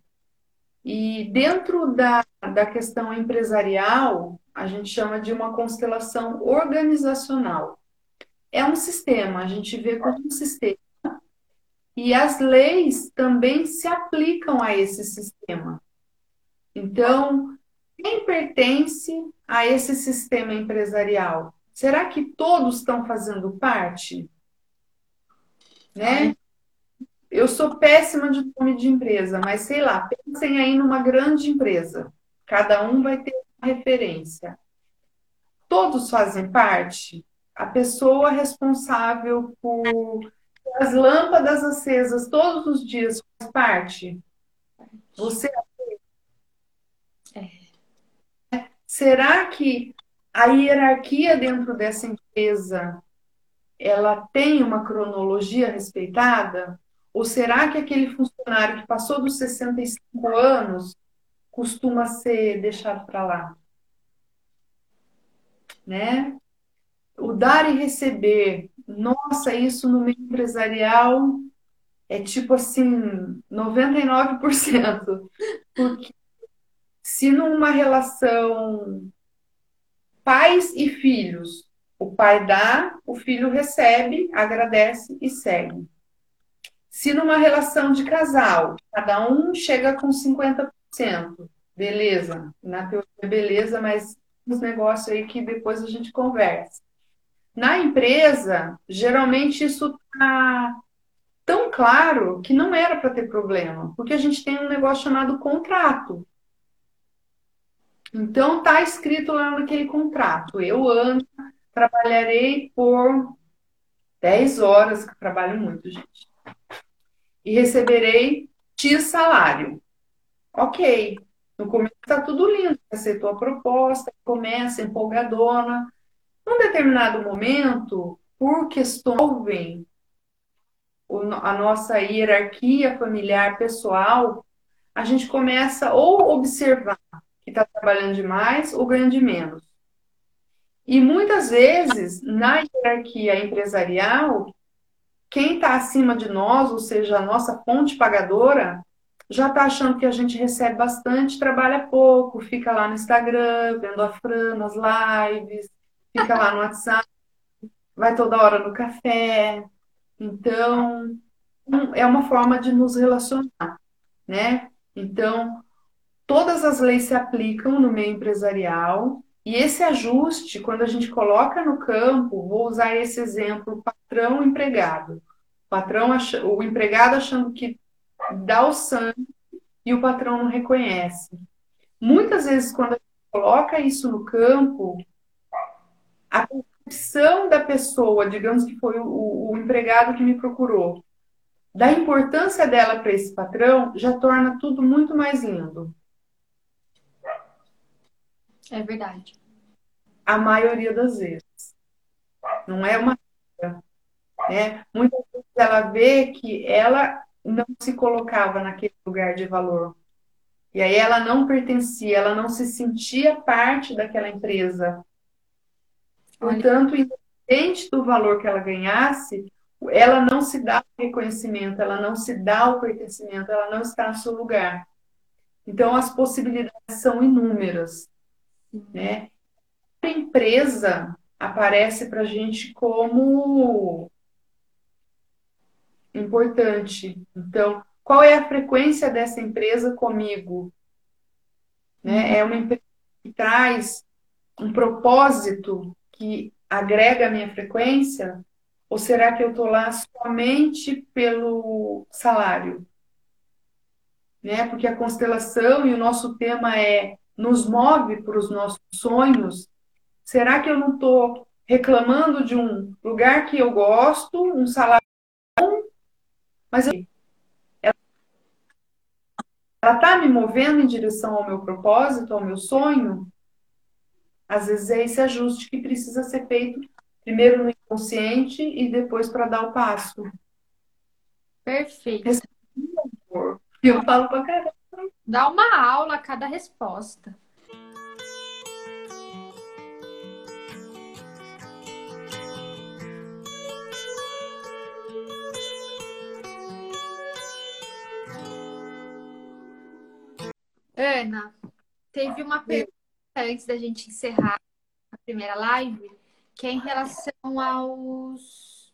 E dentro da, da questão empresarial, a gente chama de uma constelação organizacional. É um sistema, a gente vê como um sistema. E as leis também se aplicam a esse sistema. Então, quem pertence a esse sistema empresarial? Será que todos estão fazendo parte? Né? Eu sou péssima de nome de empresa, mas sei lá, pensem aí numa grande empresa. Cada um vai ter referência. Todos fazem parte? A pessoa responsável por as lâmpadas acesas todos os dias faz parte? Você é. Será que a hierarquia dentro dessa empresa ela tem uma cronologia respeitada? Ou será que aquele funcionário que passou dos 65 anos costuma ser deixado para lá. Né? O dar e receber, nossa, isso no meio empresarial é tipo assim, 99%. Porque se numa relação pais e filhos, o pai dá, o filho recebe, agradece e segue. Se numa relação de casal, cada um chega com 50%, beleza. Na teoria, beleza, mas os negócios aí que depois a gente conversa. Na empresa, geralmente isso está tão claro que não era para ter problema, porque a gente tem um negócio chamado contrato. Então tá escrito lá naquele contrato. Eu ando, trabalharei por 10 horas, que trabalho muito, gente. E receberei X salário. Ok. No começo está tudo lindo, aceitou a proposta, começa empolgadona. Num determinado momento, por questões a nossa hierarquia familiar pessoal, a gente começa ou observar que está trabalhando demais ou ganhando de menos. E muitas vezes, na hierarquia empresarial, quem está acima de nós, ou seja, a nossa fonte pagadora, já está achando que a gente recebe bastante, trabalha pouco, fica lá no Instagram, vendo a Fran nas lives, fica lá no WhatsApp, vai toda hora no café. Então, é uma forma de nos relacionar, né? Então, todas as leis se aplicam no meio empresarial e esse ajuste, quando a gente coloca no campo, vou usar esse exemplo, patrão empregado. Patrão, o empregado achando que dá o sangue e o patrão não reconhece. Muitas vezes, quando a gente coloca isso no campo, a percepção da pessoa, digamos que foi o, o empregado que me procurou, da importância dela para esse patrão, já torna tudo muito mais lindo. É verdade. A maioria das vezes. Não é uma né? Muitas vezes ela vê que ela não se colocava naquele lugar de valor. E aí ela não pertencia, ela não se sentia parte daquela empresa. Portanto, independente do valor que ela ganhasse, ela não se dá o reconhecimento, ela não se dá o pertencimento, ela não está no seu lugar. Então, as possibilidades são inúmeras. Né? A empresa aparece para a gente como importante. Então, qual é a frequência dessa empresa comigo? Né? É uma empresa que traz um propósito que agrega a minha frequência? Ou será que eu estou lá somente pelo salário? Né? Porque a constelação e o nosso tema é nos move para os nossos sonhos. Será que eu não estou reclamando de um lugar que eu gosto, um salário bom, mas eu... ela está me movendo em direção ao meu propósito, ao meu sonho? Às vezes é esse ajuste que precisa ser feito primeiro no inconsciente e depois para dar o passo. Perfeito. Eu falo para caramba. Dá uma aula a cada resposta. Ana, teve uma pergunta antes da gente encerrar a primeira live, que é em relação aos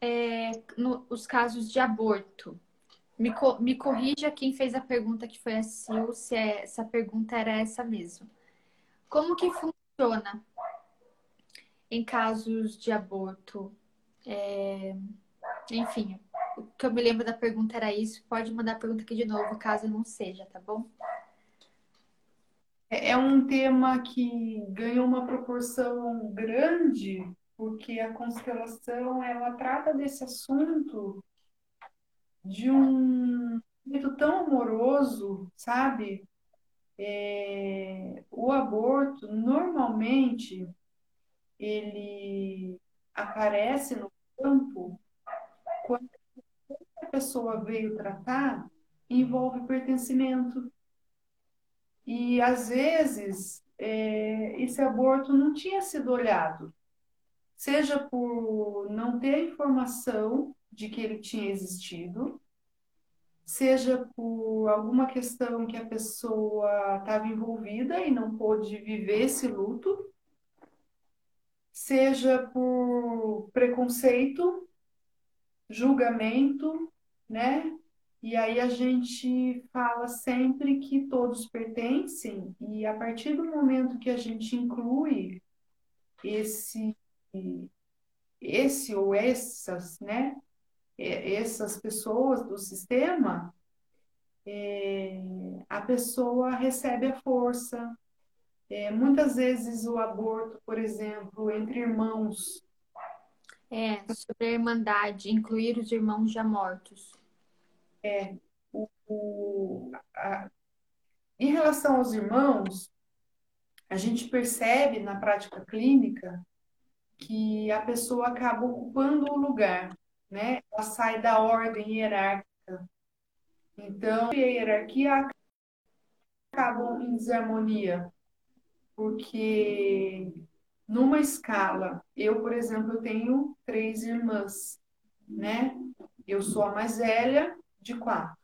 é, no, os casos de aborto. Me, me corrija quem fez a pergunta que foi a Sil, se é, essa pergunta era essa mesmo. Como que funciona em casos de aborto? É, enfim, o que eu me lembro da pergunta era isso. Pode mandar a pergunta aqui de novo, caso não seja, tá bom? É, é um tema que ganhou uma proporção grande, porque a constelação ela trata desse assunto de um jeito tão amoroso, sabe? É, o aborto normalmente ele aparece no campo quando a pessoa veio tratar envolve pertencimento. E às vezes é, esse aborto não tinha sido olhado, seja por não ter informação de que ele tinha existido, seja por alguma questão que a pessoa estava envolvida e não pôde viver esse luto, seja por preconceito, julgamento, né? E aí a gente fala sempre que todos pertencem, e a partir do momento que a gente inclui esse, esse ou essas, né, essas pessoas do sistema, é, a pessoa recebe a força. É, muitas vezes o aborto, por exemplo, entre irmãos. É, sobre a irmandade, incluir os irmãos já mortos. É, o, o, a, em relação aos irmãos, a gente percebe na prática clínica que a pessoa acaba ocupando o lugar, né? Ela sai da ordem hierárquica. Então, a hierarquia acabam em desarmonia, porque numa escala, eu, por exemplo, eu tenho três irmãs, né? Eu sou a mais velha, de quatro.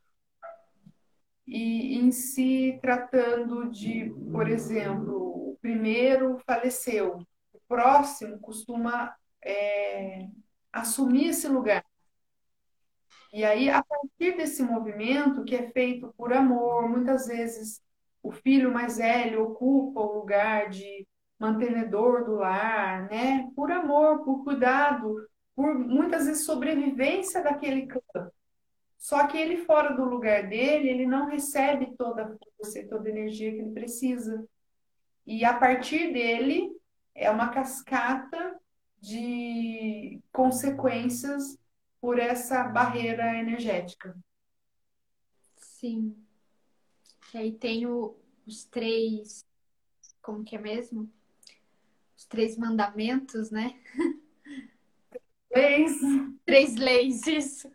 E em se tratando de, por exemplo, o primeiro faleceu, o próximo costuma é, assumir esse lugar. E aí, a partir desse movimento, que é feito por amor, muitas vezes o filho mais velho ocupa o lugar de mantenedor do lar, né? Por amor, por cuidado, por muitas vezes sobrevivência daquele clã. Só que ele fora do lugar dele, ele não recebe toda a força toda a energia que ele precisa. E a partir dele é uma cascata de consequências por essa barreira energética. Sim. E aí tem o, os três como que é mesmo? Os três mandamentos, né? Leis. Três leis, isso.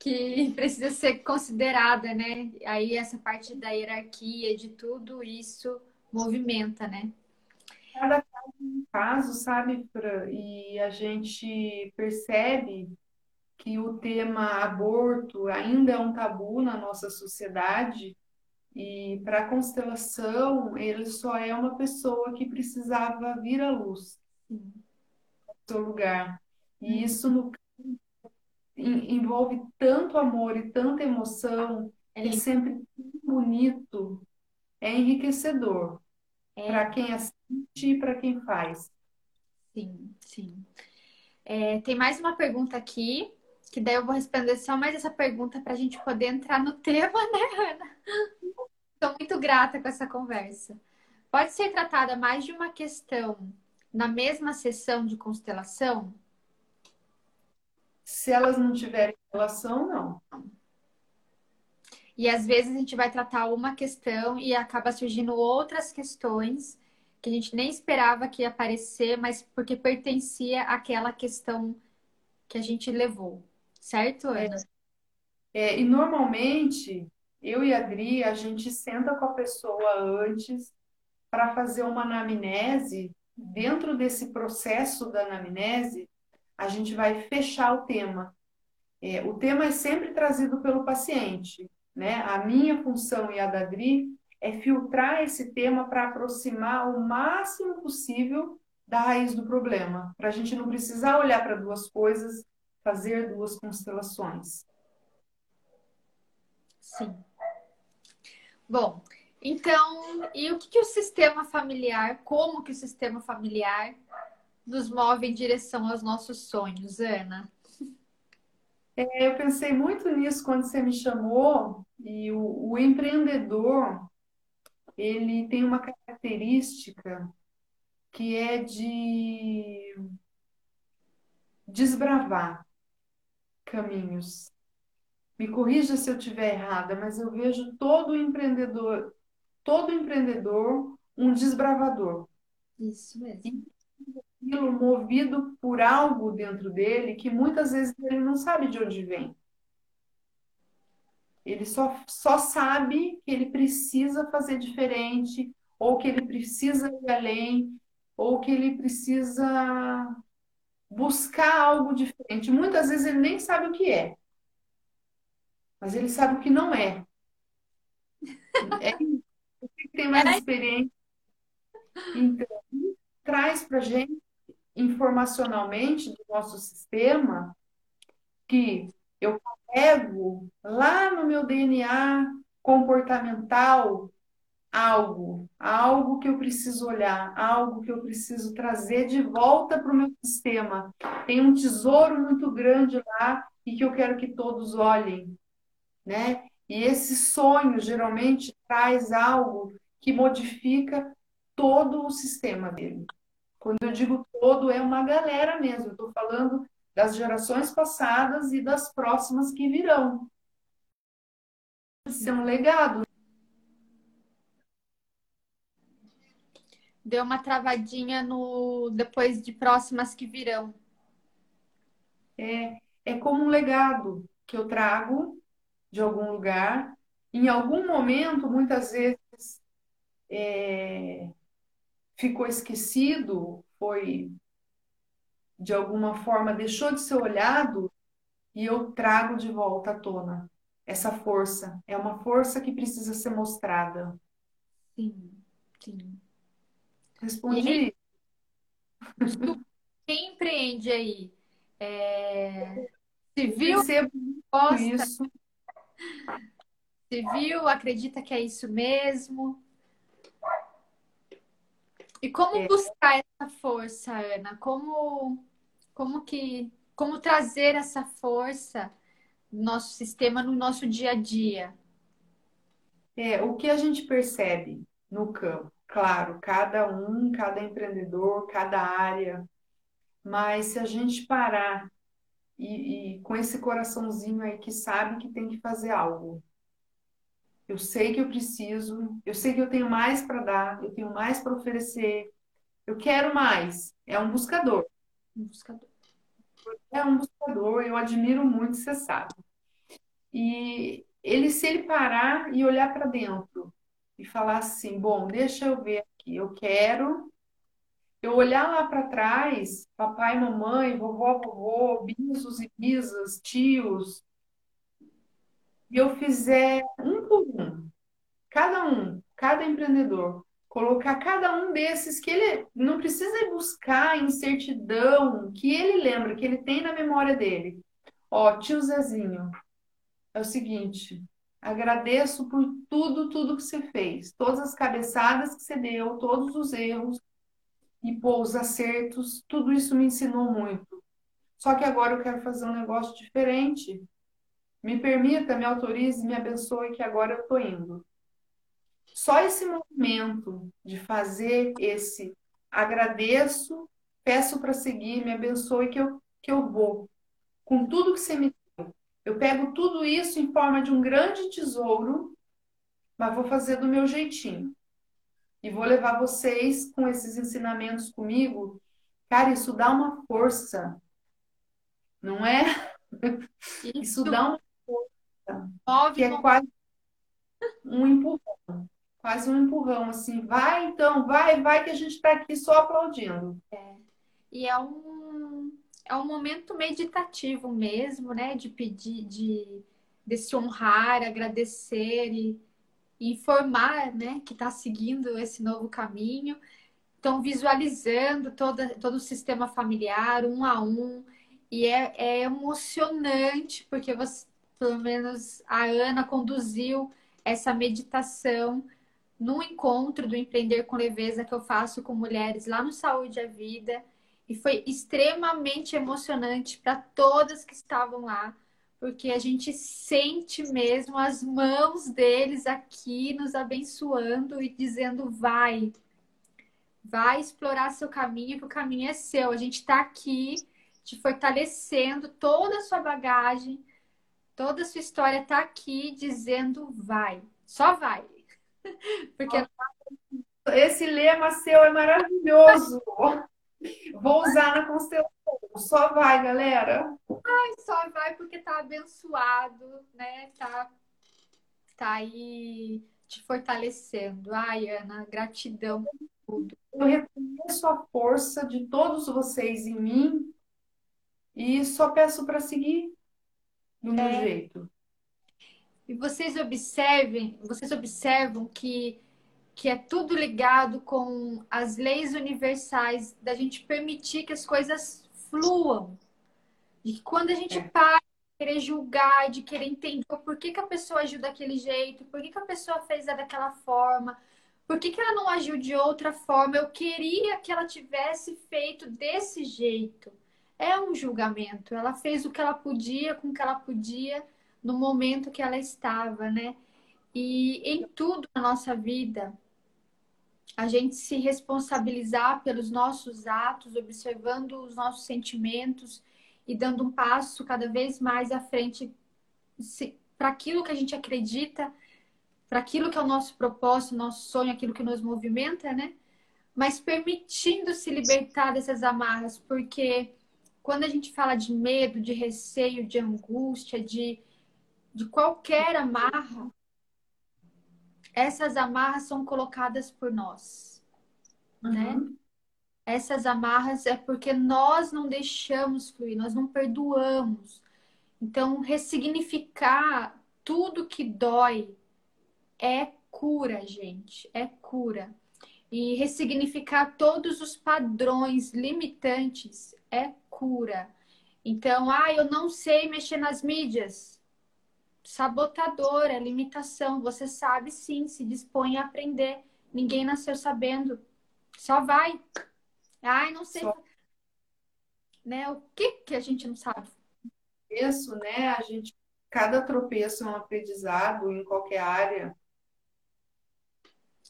Que <laughs> precisa ser considerada, né? Aí essa parte da hierarquia, de tudo isso movimenta, né? Cada caso é um caso, sabe, e a gente percebe que o tema aborto ainda é um tabu na nossa sociedade e para a constelação ele só é uma pessoa que precisava vir à luz no seu lugar e uhum. isso no envolve tanto amor e tanta emoção, é, é sempre bonito, é enriquecedor é. para quem assiste e para quem faz. Sim, sim. É, tem mais uma pergunta aqui, que daí eu vou responder só mais essa pergunta para a gente poder entrar no tema, <laughs> né, Ana? Estou muito grata com essa conversa. Pode ser tratada mais de uma questão na mesma sessão de constelação? Se elas não tiverem relação, não. E às vezes a gente vai tratar uma questão e acaba surgindo outras questões que a gente nem esperava que ia aparecer, mas porque pertencia àquela questão que a gente levou. Certo, Ana? É, é, e normalmente, eu e a Adri, a gente senta com a pessoa antes para fazer uma anamnese. Dentro desse processo da anamnese, a gente vai fechar o tema. É, o tema é sempre trazido pelo paciente, né? A minha função e a da Adri é filtrar esse tema para aproximar o máximo possível da raiz do problema, para a gente não precisar olhar para duas coisas, fazer duas constelações. Sim. Bom, então, e o que, que o sistema familiar, como que o sistema familiar nos move em direção aos nossos sonhos, Ana? É, eu pensei muito nisso quando você me chamou, e o, o empreendedor, ele tem uma característica que é de desbravar caminhos. Me corrija se eu estiver errada, mas eu vejo todo empreendedor, todo empreendedor um desbravador. Isso mesmo aquilo movido por algo dentro dele que muitas vezes ele não sabe de onde vem. Ele só, só sabe que ele precisa fazer diferente, ou que ele precisa ir além, ou que ele precisa buscar algo diferente. Muitas vezes ele nem sabe o que é, mas ele sabe o que não é. É que tem mais é. experiência. Então, traz para gente informacionalmente do nosso sistema que eu carrego lá no meu DNA comportamental algo, algo que eu preciso olhar, algo que eu preciso trazer de volta para o meu sistema. Tem um tesouro muito grande lá e que eu quero que todos olhem, né? E esse sonho geralmente traz algo que modifica todo o sistema dele. Quando eu digo todo, é uma galera mesmo. Estou falando das gerações passadas e das próximas que virão. Isso é um legado. Deu uma travadinha no depois de próximas que virão. É, é como um legado que eu trago de algum lugar. Em algum momento, muitas vezes, é, ficou esquecido, foi de alguma forma deixou de ser olhado e eu trago de volta à tona essa força. É uma força que precisa ser mostrada. Sim, sim. Respondi. Quem empreende aí? É... Se viu, gosta, isso. se viu, acredita que é isso mesmo. E como é. buscar essa força, Ana? Como, como que, como trazer essa força no nosso sistema, no nosso dia a dia? É, o que a gente percebe no campo? Claro, cada um, cada empreendedor, cada área, mas se a gente parar e, e com esse coraçãozinho aí que sabe que tem que fazer algo, Eu sei que eu preciso, eu sei que eu tenho mais para dar, eu tenho mais para oferecer, eu quero mais. É um buscador. Um buscador. É um buscador, eu admiro muito, você sabe. E ele, se ele parar e olhar para dentro e falar assim: bom, deixa eu ver aqui, eu quero. Eu olhar lá para trás, papai, mamãe, vovó, vovô, bisos e bisas, tios, e eu fizer um por um, cada um, cada empreendedor, colocar cada um desses que ele não precisa buscar em certidão, que ele lembra, que ele tem na memória dele. Ó, tio Zezinho, é o seguinte, agradeço por tudo, tudo que você fez, todas as cabeçadas que você deu, todos os erros e pô, os acertos, tudo isso me ensinou muito. Só que agora eu quero fazer um negócio diferente. Me permita, me autorize, me abençoe que agora eu tô indo. Só esse movimento de fazer esse agradeço, peço para seguir, me abençoe que eu, que eu vou. Com tudo que você me deu. Eu pego tudo isso em forma de um grande tesouro, mas vou fazer do meu jeitinho. E vou levar vocês com esses ensinamentos comigo. Cara, isso dá uma força. Não é? <laughs> Isso, isso dá uma que é quase um empurrão quase um empurrão, assim, vai então, vai, vai, que a gente está aqui só aplaudindo. É. E é um, é um momento meditativo mesmo, né? De pedir, de, de se honrar, agradecer e, e informar, né? Que está seguindo esse novo caminho. Então, visualizando toda, todo o sistema familiar, um a um. E é, é emocionante, porque você, pelo menos a Ana conduziu essa meditação no encontro do Empreender com Leveza que eu faço com mulheres lá no Saúde à Vida. E foi extremamente emocionante para todas que estavam lá, porque a gente sente mesmo as mãos deles aqui nos abençoando e dizendo: vai, vai explorar seu caminho, que o caminho é seu. A gente está aqui te fortalecendo toda a sua bagagem, toda a sua história está aqui dizendo: vai, só vai. <laughs> Porque esse lema seu é maravilhoso. Vou usar na constelação. Só vai, galera. Ai, só vai porque tá abençoado, né? Tá, tá aí te fortalecendo. Ai, Ana, gratidão por tudo. Eu reconheço a força de todos vocês em mim e só peço para seguir do meu é. jeito. E vocês observem, vocês observam que que é tudo ligado com as leis universais da gente permitir que as coisas fluam. E quando a gente é. para de querer julgar, de querer entender por que, que a pessoa agiu daquele jeito, por que, que a pessoa fez daquela forma, por que, que ela não agiu de outra forma, eu queria que ela tivesse feito desse jeito. É um julgamento. Ela fez o que ela podia com o que ela podia no momento que ela estava, né? E em tudo na nossa vida, a gente se responsabilizar pelos nossos atos, observando os nossos sentimentos e dando um passo cada vez mais à frente para aquilo que a gente acredita, para aquilo que é o nosso propósito, nosso sonho, aquilo que nos movimenta, né? Mas permitindo se libertar dessas amarras, porque quando a gente fala de medo, de receio, de angústia, de de qualquer amarra, essas amarras são colocadas por nós, uhum. né? Essas amarras é porque nós não deixamos fluir, nós não perdoamos. Então, ressignificar tudo que dói é cura, gente, é cura. E ressignificar todos os padrões limitantes é cura. Então, ah, eu não sei mexer nas mídias sabotadora, limitação. Você sabe sim, se dispõe a aprender. Ninguém nasceu sabendo. Só vai. Ai, não sei. Só... Né? O que que a gente não sabe? Isso, né? A gente cada tropeço é um aprendizado em qualquer área.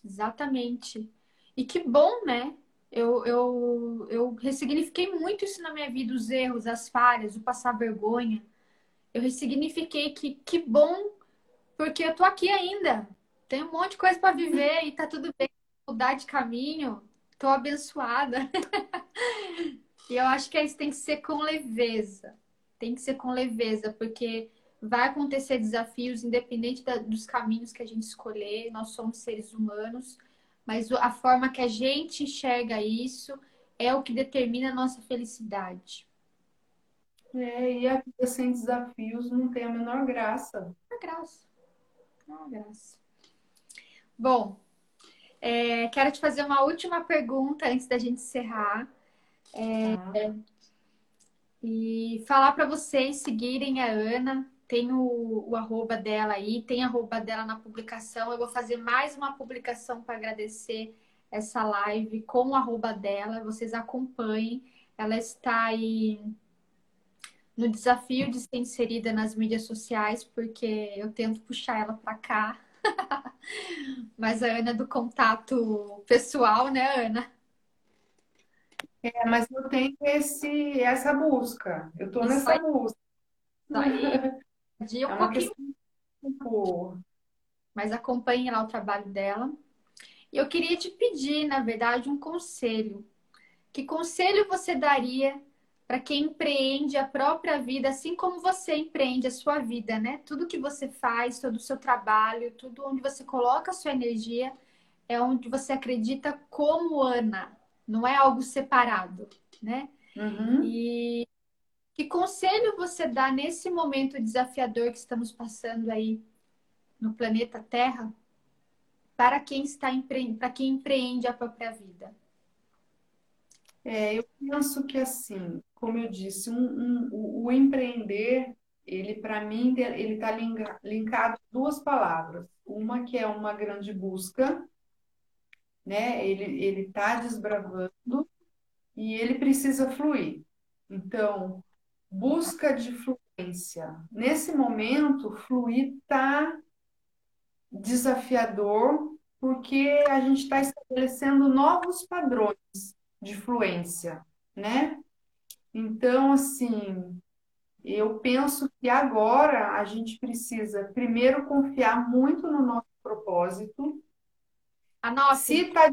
Exatamente. E que bom, né? Eu, eu, eu ressignifiquei muito isso na minha vida, os erros, as falhas, o passar vergonha eu ressignifiquei que que bom porque eu tô aqui ainda. Tem um monte de coisa para viver e tá tudo bem mudar de caminho. Tô abençoada. <laughs> e eu acho que isso tem que ser com leveza. Tem que ser com leveza, porque vai acontecer desafios independente da, dos caminhos que a gente escolher. Nós somos seres humanos, mas a forma que a gente enxerga isso é o que determina a nossa felicidade. É, e a vida sem desafios não tem a menor graça. Não é graça. Não é graça. Bom, é, quero te fazer uma última pergunta antes da gente encerrar. É, tá. E falar para vocês seguirem a Ana. Tem o, o arroba dela aí, tem arroba dela na publicação. Eu vou fazer mais uma publicação para agradecer essa live com o arroba dela. Vocês acompanhem. Ela está aí no desafio de ser inserida nas mídias sociais, porque eu tento puxar ela para cá. <laughs> mas a Ana é do contato pessoal, né, Ana? É, mas eu tenho esse, essa busca. Eu estou nessa aí. busca. Isso aí. <laughs> De um é pouquinho. Mas acompanhe lá o trabalho dela. E eu queria te pedir, na verdade, um conselho. Que conselho você daria para quem empreende a própria vida, assim como você empreende a sua vida, né? Tudo que você faz, todo o seu trabalho, tudo onde você coloca a sua energia, é onde você acredita como Ana, não é algo separado, né? Uhum. E que conselho você dá nesse momento desafiador que estamos passando aí no planeta Terra para quem está empre... para quem empreende a própria vida? É, eu penso que assim, como eu disse, um, um, o, o empreender, ele para mim, ele está linkado duas palavras. Uma que é uma grande busca, né? Ele ele está desbravando e ele precisa fluir. Então, busca de fluência. Nesse momento, fluir está desafiador porque a gente está estabelecendo novos padrões de fluência, né? Então, assim, eu penso que agora a gente precisa primeiro confiar muito no nosso propósito. Anote. Se está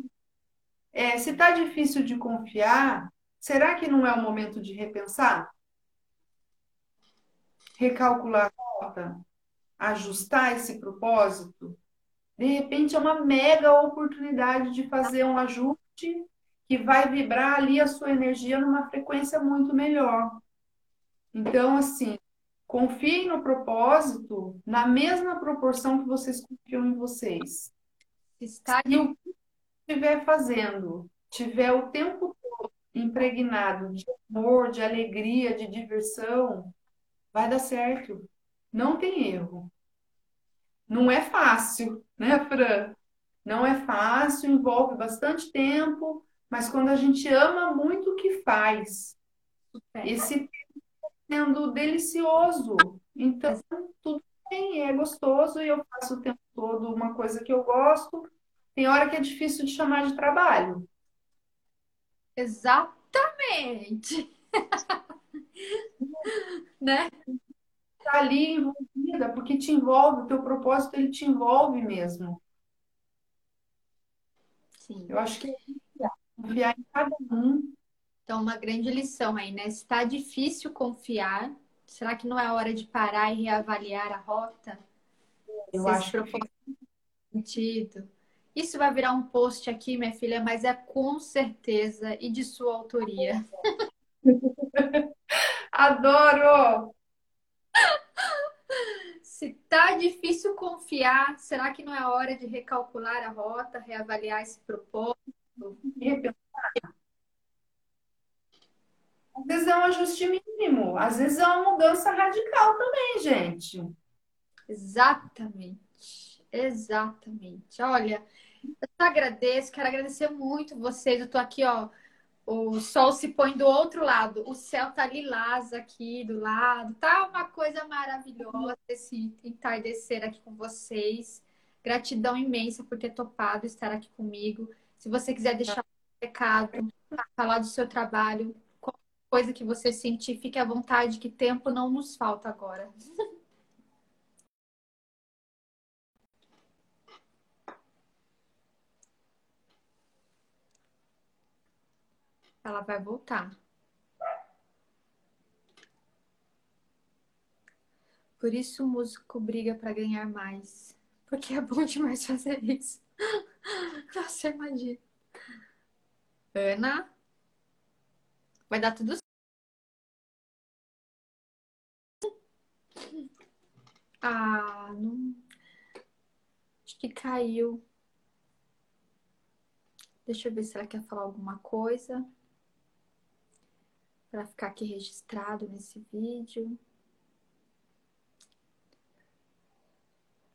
é, se tá difícil de confiar, será que não é o momento de repensar? Recalcular a rota? Ajustar esse propósito? De repente é uma mega oportunidade de fazer um ajuste que vai vibrar ali a sua energia numa frequência muito melhor. Então, assim, confiem no propósito na mesma proporção que vocês confiam em vocês. Está... Se o que estiver fazendo tiver o tempo todo impregnado de amor, de alegria, de diversão, vai dar certo. Não tem erro. Não é fácil, né, Fran? Não é fácil, envolve bastante tempo, mas quando a gente ama muito o que faz, esse tempo está sendo delicioso. Então, tudo bem, é gostoso e eu faço o tempo todo uma coisa que eu gosto. Tem hora que é difícil de chamar de trabalho. Exatamente. <laughs> <laughs> né? Tá ali envolvida, porque te envolve, o teu propósito ele te envolve mesmo. Sim. Eu acho que é Confiar em cada um. Então, uma grande lição aí, né? Se está difícil confiar, será que não é hora de parar e reavaliar a rota? Eu Se acho que sentido. Isso vai virar um post aqui, minha filha, mas é com certeza e de sua autoria. <laughs> Adoro! Se tá difícil confiar, será que não é hora de recalcular a rota, reavaliar esse propósito? Às vezes é um ajuste mínimo, às vezes é uma mudança radical também, gente. Exatamente, exatamente. Olha, eu agradeço, quero agradecer muito vocês. Eu tô aqui, ó. O sol se põe do outro lado, o céu tá lilás aqui do lado, tá uma coisa maravilhosa esse entardecer aqui com vocês. Gratidão imensa por ter topado estar aqui comigo. Se você quiser deixar um recado, falar do seu trabalho, qualquer coisa que você sentir, fique à vontade, que tempo não nos falta agora. Ela vai voltar. Por isso o músico briga para ganhar mais. Porque é bom demais fazer isso. <laughs> Nossa, imagina. Ana, vai dar tudo Ah, não. Acho que caiu. Deixa eu ver se ela quer falar alguma coisa. Para ficar aqui registrado nesse vídeo.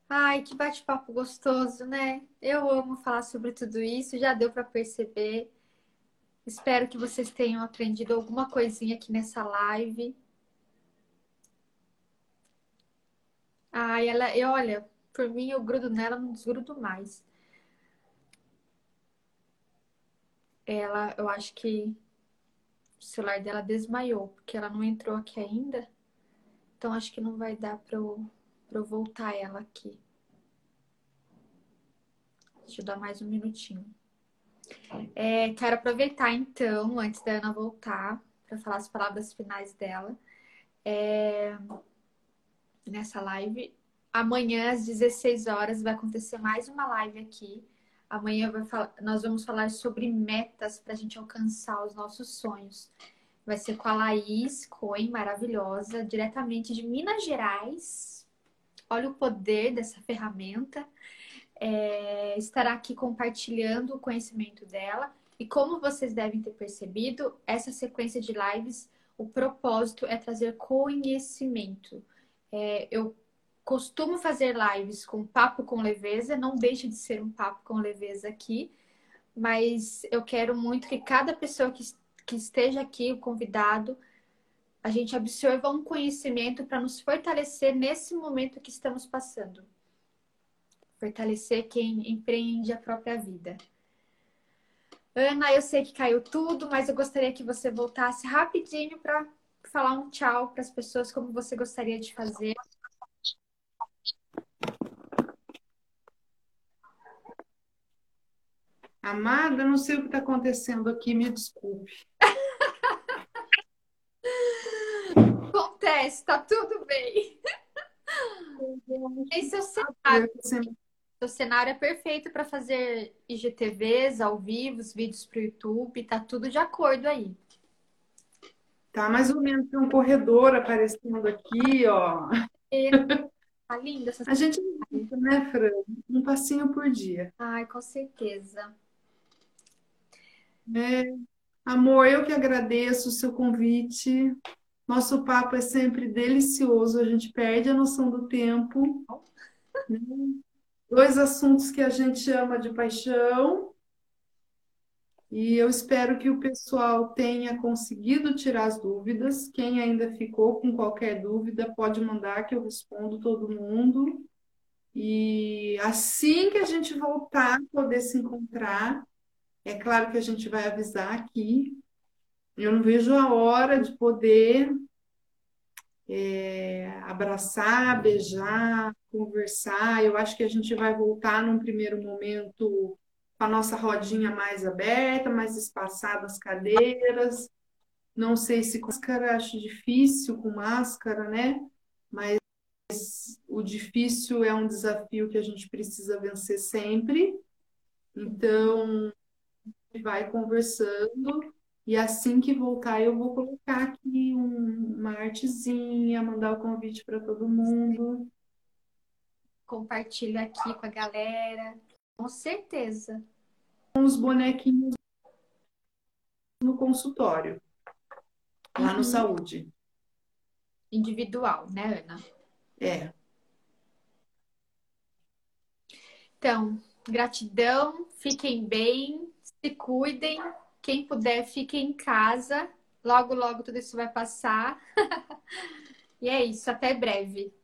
Ai, que bate-papo gostoso, né? Eu amo falar sobre tudo isso, já deu para perceber. Espero que vocês tenham aprendido alguma coisinha aqui nessa live. Ai, ela, eu, olha, por mim eu grudo nela, não desgrudo mais. Ela, eu acho que o celular dela desmaiou, porque ela não entrou aqui ainda. Então acho que não vai dar para eu, eu voltar ela aqui. Deixa eu dar mais um minutinho. É, quero aproveitar então, antes da Ana voltar, para falar as palavras finais dela. É, nessa live. Amanhã, às 16 horas, vai acontecer mais uma live aqui. Amanhã falar, nós vamos falar sobre metas para a gente alcançar os nossos sonhos. Vai ser com a Laís Coen, maravilhosa, diretamente de Minas Gerais. Olha o poder dessa ferramenta. É, estará aqui compartilhando o conhecimento dela. E como vocês devem ter percebido, essa sequência de lives, o propósito é trazer conhecimento. É, eu costumo fazer lives com papo com leveza, não deixe de ser um papo com leveza aqui, mas eu quero muito que cada pessoa que, que esteja aqui, o convidado, a gente absorva um conhecimento para nos fortalecer nesse momento que estamos passando. Fortalecer quem empreende a própria vida. Ana, eu sei que caiu tudo, mas eu gostaria que você voltasse rapidinho para falar um tchau para as pessoas como você gostaria de fazer. Amada, não sei o que está acontecendo aqui, me desculpe. <laughs> Acontece, tá tudo bem. Esse é o cenário. O cenário é perfeito para fazer IGTVs ao vivo, vídeos para o YouTube, tá tudo de acordo aí. Tá mais ou menos um corredor aparecendo aqui, ó. Tá linda essa A gente né, Fran? Um passinho por dia. Ai, com certeza. É, amor, eu que agradeço o seu convite. Nosso papo é sempre delicioso, a gente perde a noção do tempo. Né? Dois assuntos que a gente ama de paixão e eu espero que o pessoal tenha conseguido tirar as dúvidas. Quem ainda ficou com qualquer dúvida, pode mandar que eu respondo todo mundo. E assim que a gente voltar poder se encontrar, é claro que a gente vai avisar aqui. Eu não vejo a hora de poder é, abraçar, beijar, conversar. Eu acho que a gente vai voltar num primeiro momento com a nossa rodinha mais aberta, mais espaçada as cadeiras. Não sei se com máscara, acho difícil com máscara, né? Mas o difícil é um desafio que a gente precisa vencer sempre. Então, vai conversando e assim que voltar eu vou colocar aqui um, uma artezinha, mandar o convite para todo mundo. Compartilha aqui com a galera. Com certeza os bonequinhos no consultório, lá uhum. no saúde. Individual, né, Ana? É. Então, gratidão, fiquem bem, se cuidem. Quem puder, fique em casa. Logo, logo tudo isso vai passar. <laughs> e é isso, até breve.